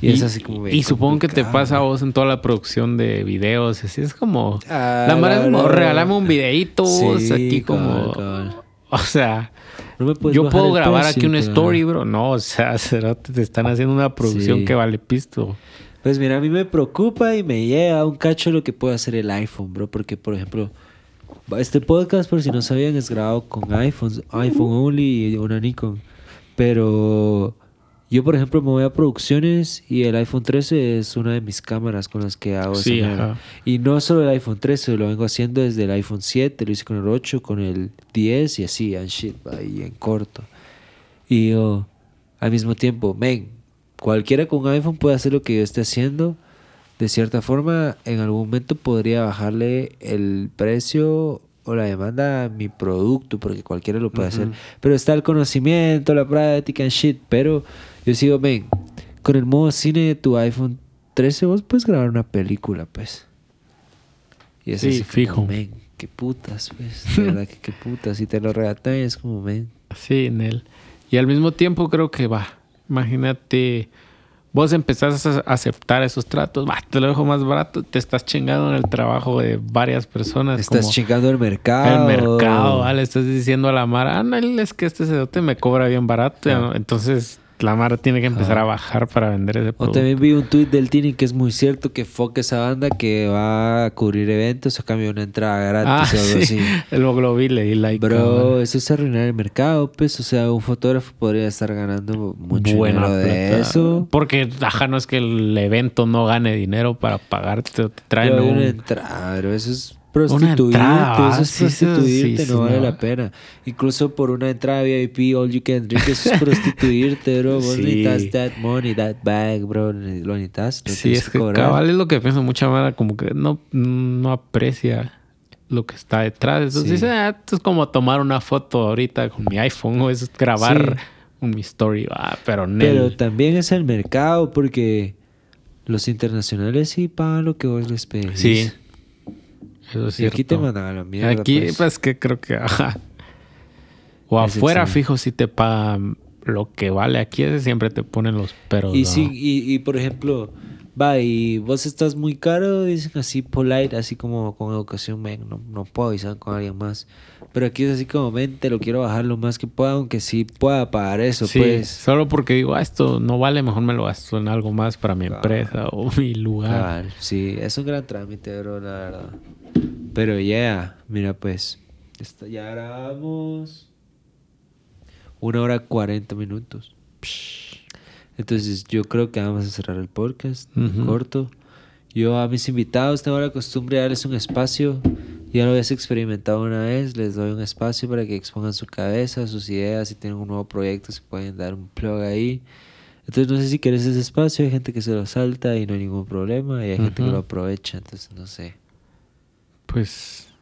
Y, es así como. Y supongo que te pasa a vos en toda la producción de videos. Así es como. Ah, la mara es como, regálame un videíto. Sí, aquí como. cabal. O sea, No me puedes yo puedo grabar precio, aquí una cabal. story, bro. No, o sea, te están haciendo una producción Sí. que vale pisto. Pues mira, a mí me preocupa y me llega un cacho lo que puede hacer el iPhone, bro. Porque, por ejemplo, este podcast, por si no sabían, es grabado con iPhones, iPhone only y una Nikon. Pero yo, por ejemplo, me voy a producciones y el iPhone 13 es una de mis cámaras con las que hago Sí, ajá. Y no solo el iPhone 13, lo vengo haciendo desde el iPhone 7, lo hice con el 8, con el 10 y así, and shit, ahí en corto. Y yo, al mismo tiempo, men, cualquiera con iPhone puede hacer lo que yo esté haciendo. De cierta forma, en algún momento podría bajarle el precio o la demanda a mi producto, porque cualquiera lo puede hacer. Pero está el conocimiento, la práctica and shit. Pero yo sigo, men, con el modo cine de tu iPhone 13 vos puedes grabar una película, pues. Y es Sí, así como, fijo. men, qué putas, pues. De verdad que qué putas. Si te lo regatan es como, men. Sí, en él. Y al mismo tiempo creo que va. Imagínate, vos empezás a aceptar esos tratos, va, te lo dejo más barato, te estás chingando en el trabajo de varias personas. Estás como chingando el mercado. el mercado, ¿vale? Estás diciendo a la Mara, ah, no, es que este cerote me cobra bien barato. Ah. ¿no? Entonces la Mara tiene que empezar Ah. a bajar para vender ese O producto. también vi un tweet del Tini que es muy cierto que foca esa banda que va a cubrir eventos a cambio de una entrada Ah, gratis o algo sí. así. El lo vi, le di like. Bro, eso es arruinar el mercado, pues. O sea, un fotógrafo podría estar ganando mucho Buena dinero de plata. eso. Porque, ajá, no es que el evento no gane dinero para pagarte, o te traen Pero un... una entrada, bro, eso es prostituirte, eso es sí, prostituirte, sí, no vale no. la pena. Incluso por una entrada VIP, all you can drink, eso es prostituirte, bro. Vos Sí. necesitas that money, that bag, bro, lo necesitas, lo Sí, es que cobrar. cabal es lo que pienso mucha mara, como que no, no aprecia lo que está detrás. Entonces Sí. dice, ah, esto es como tomar una foto ahorita con mi iPhone o es grabar mi story, ah, pero no. Pero también es el mercado porque los internacionales sí pagan lo que vos les pedís. Sí. Eso es Y aquí te mandan a la mierda. Aquí, pues. pues que creo que, ajá. O afuera, extraño. fijo, si te pagan lo que vale. Aquí siempre te ponen los peros. Y ¿no? sí, y, y por ejemplo, va, y vos estás muy caro, dicen así polite, así como con educación, men, no, no puedo avisar con alguien más. Pero aquí es así como, men, te lo quiero bajar lo más que pueda, aunque sí pueda pagar eso, Sí, pues. solo porque digo, ah, esto no vale, mejor me lo gasto en algo más para mi Claro. empresa o mi lugar. Cabal, sí, es un gran trámite, bro, la verdad. Pero yeah, mira pues, ya grabamos una hora cuarenta minutos. Entonces yo creo que vamos a cerrar el podcast corto. Yo a mis invitados tengo la costumbre de darles un espacio. Ya lo habías experimentado una vez, les doy un espacio para que expongan su cabeza, sus ideas, si tienen un nuevo proyecto se pueden dar un plug ahí. Entonces no sé si quieres ese espacio, hay gente que se lo salta y no hay ningún problema, y hay gente que lo aprovecha, entonces no sé. Pues,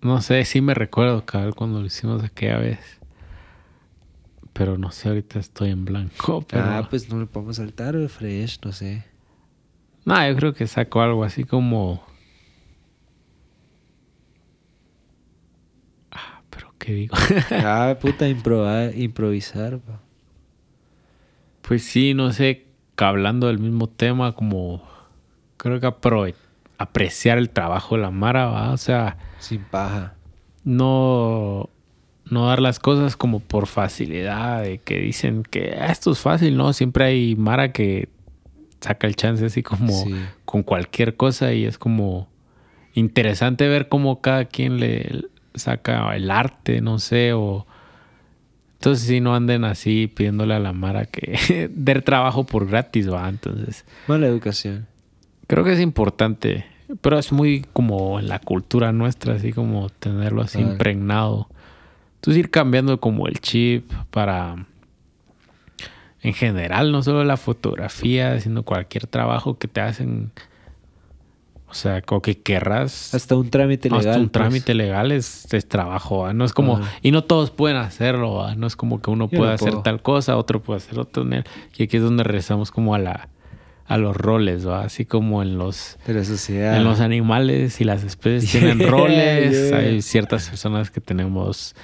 no sé, sí me recuerdo, cabal, cuando lo hicimos aquella vez. Pero no sé, ahorita estoy en blanco. Pero... Ah, pues no le podemos saltar o fresh, no sé. No, yo creo que saco algo así como... Ah, pero ¿qué digo? ah, puta, improvar, improvisar. pa. pues sí, no sé, hablando del mismo tema, como... Creo que aprove- apreciar el trabajo de la Mara, ¿va? O sea... Sin paja. no, no dar las cosas como por facilidad, de que dicen que "Ah, esto es fácil, ¿no? Siempre hay Mara que saca el chance así como Sí. con cualquier cosa y es como interesante ver cómo cada quien le saca el arte, no sé, o... Entonces si no anden así pidiéndole a la Mara que der trabajo por gratis, va. Entonces Mala educación. creo que es importante, pero es muy como en la cultura nuestra, así como tenerlo así impregnado. Entonces ir cambiando como el chip para, en general, no solo la fotografía, sino cualquier trabajo que te hacen, o sea, como que querrás. Hasta un trámite legal. Hasta un pues. trámite legal es, es trabajo, ¿va? no es como, Ajá. y no todos pueden hacerlo, ¿va? no es como que uno Yo no hacer tal cosa, otro puede hacer otro, y aquí es donde regresamos como a la, a los roles, ¿va? así como en los, sociedad. en los animales y las especies Yeah, tienen roles. yeah. Hay ciertas personas que tenemos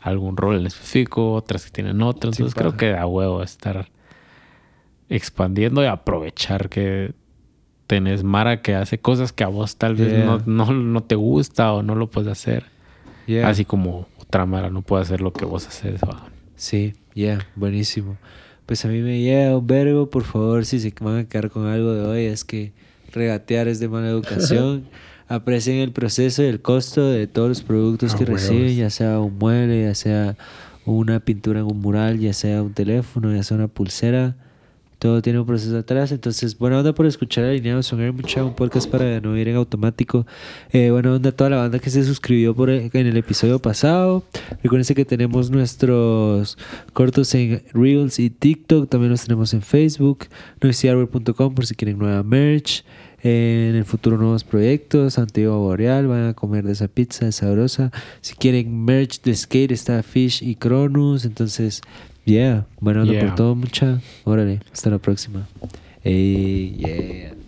algún rol en específico, otras que tienen otro. Entonces creo que da huevo estar expandiendo y aprovechar que tenés Mara que hace cosas que a vos tal vez no, no, no, te gusta o no lo puedes hacer. Así como otra Mara no puede hacer lo que vos haces. Sí, ya, buenísimo. Pues a mí me llega un verbo, por favor, si se van a quedar con algo de hoy, es que regatear es de mala educación. Aprecien el proceso y el costo de todos los productos que reciben, ya sea un mueble, ya sea una pintura en un mural, ya sea un teléfono, ya sea una pulsera todo tiene un proceso atrás. Entonces, buena onda por escuchar Alineado Sonar, mucha un podcast para no ir en automático. Eh, buena onda a toda la banda que se suscribió por en el episodio pasado. Recuerden que tenemos nuestros cortos en Reels y TikTok. También los tenemos en Facebook. Noisiarware.com por si quieren nueva merch. en el futuro nuevos proyectos. Antiguo Boreal, van a comer de esa pizza, sabrosa. Si quieren merch de skate, está Fish y Cronus. Entonces, Yeah. Bueno, por todo, mucha. Órale. Hasta la próxima. Hey, yeah.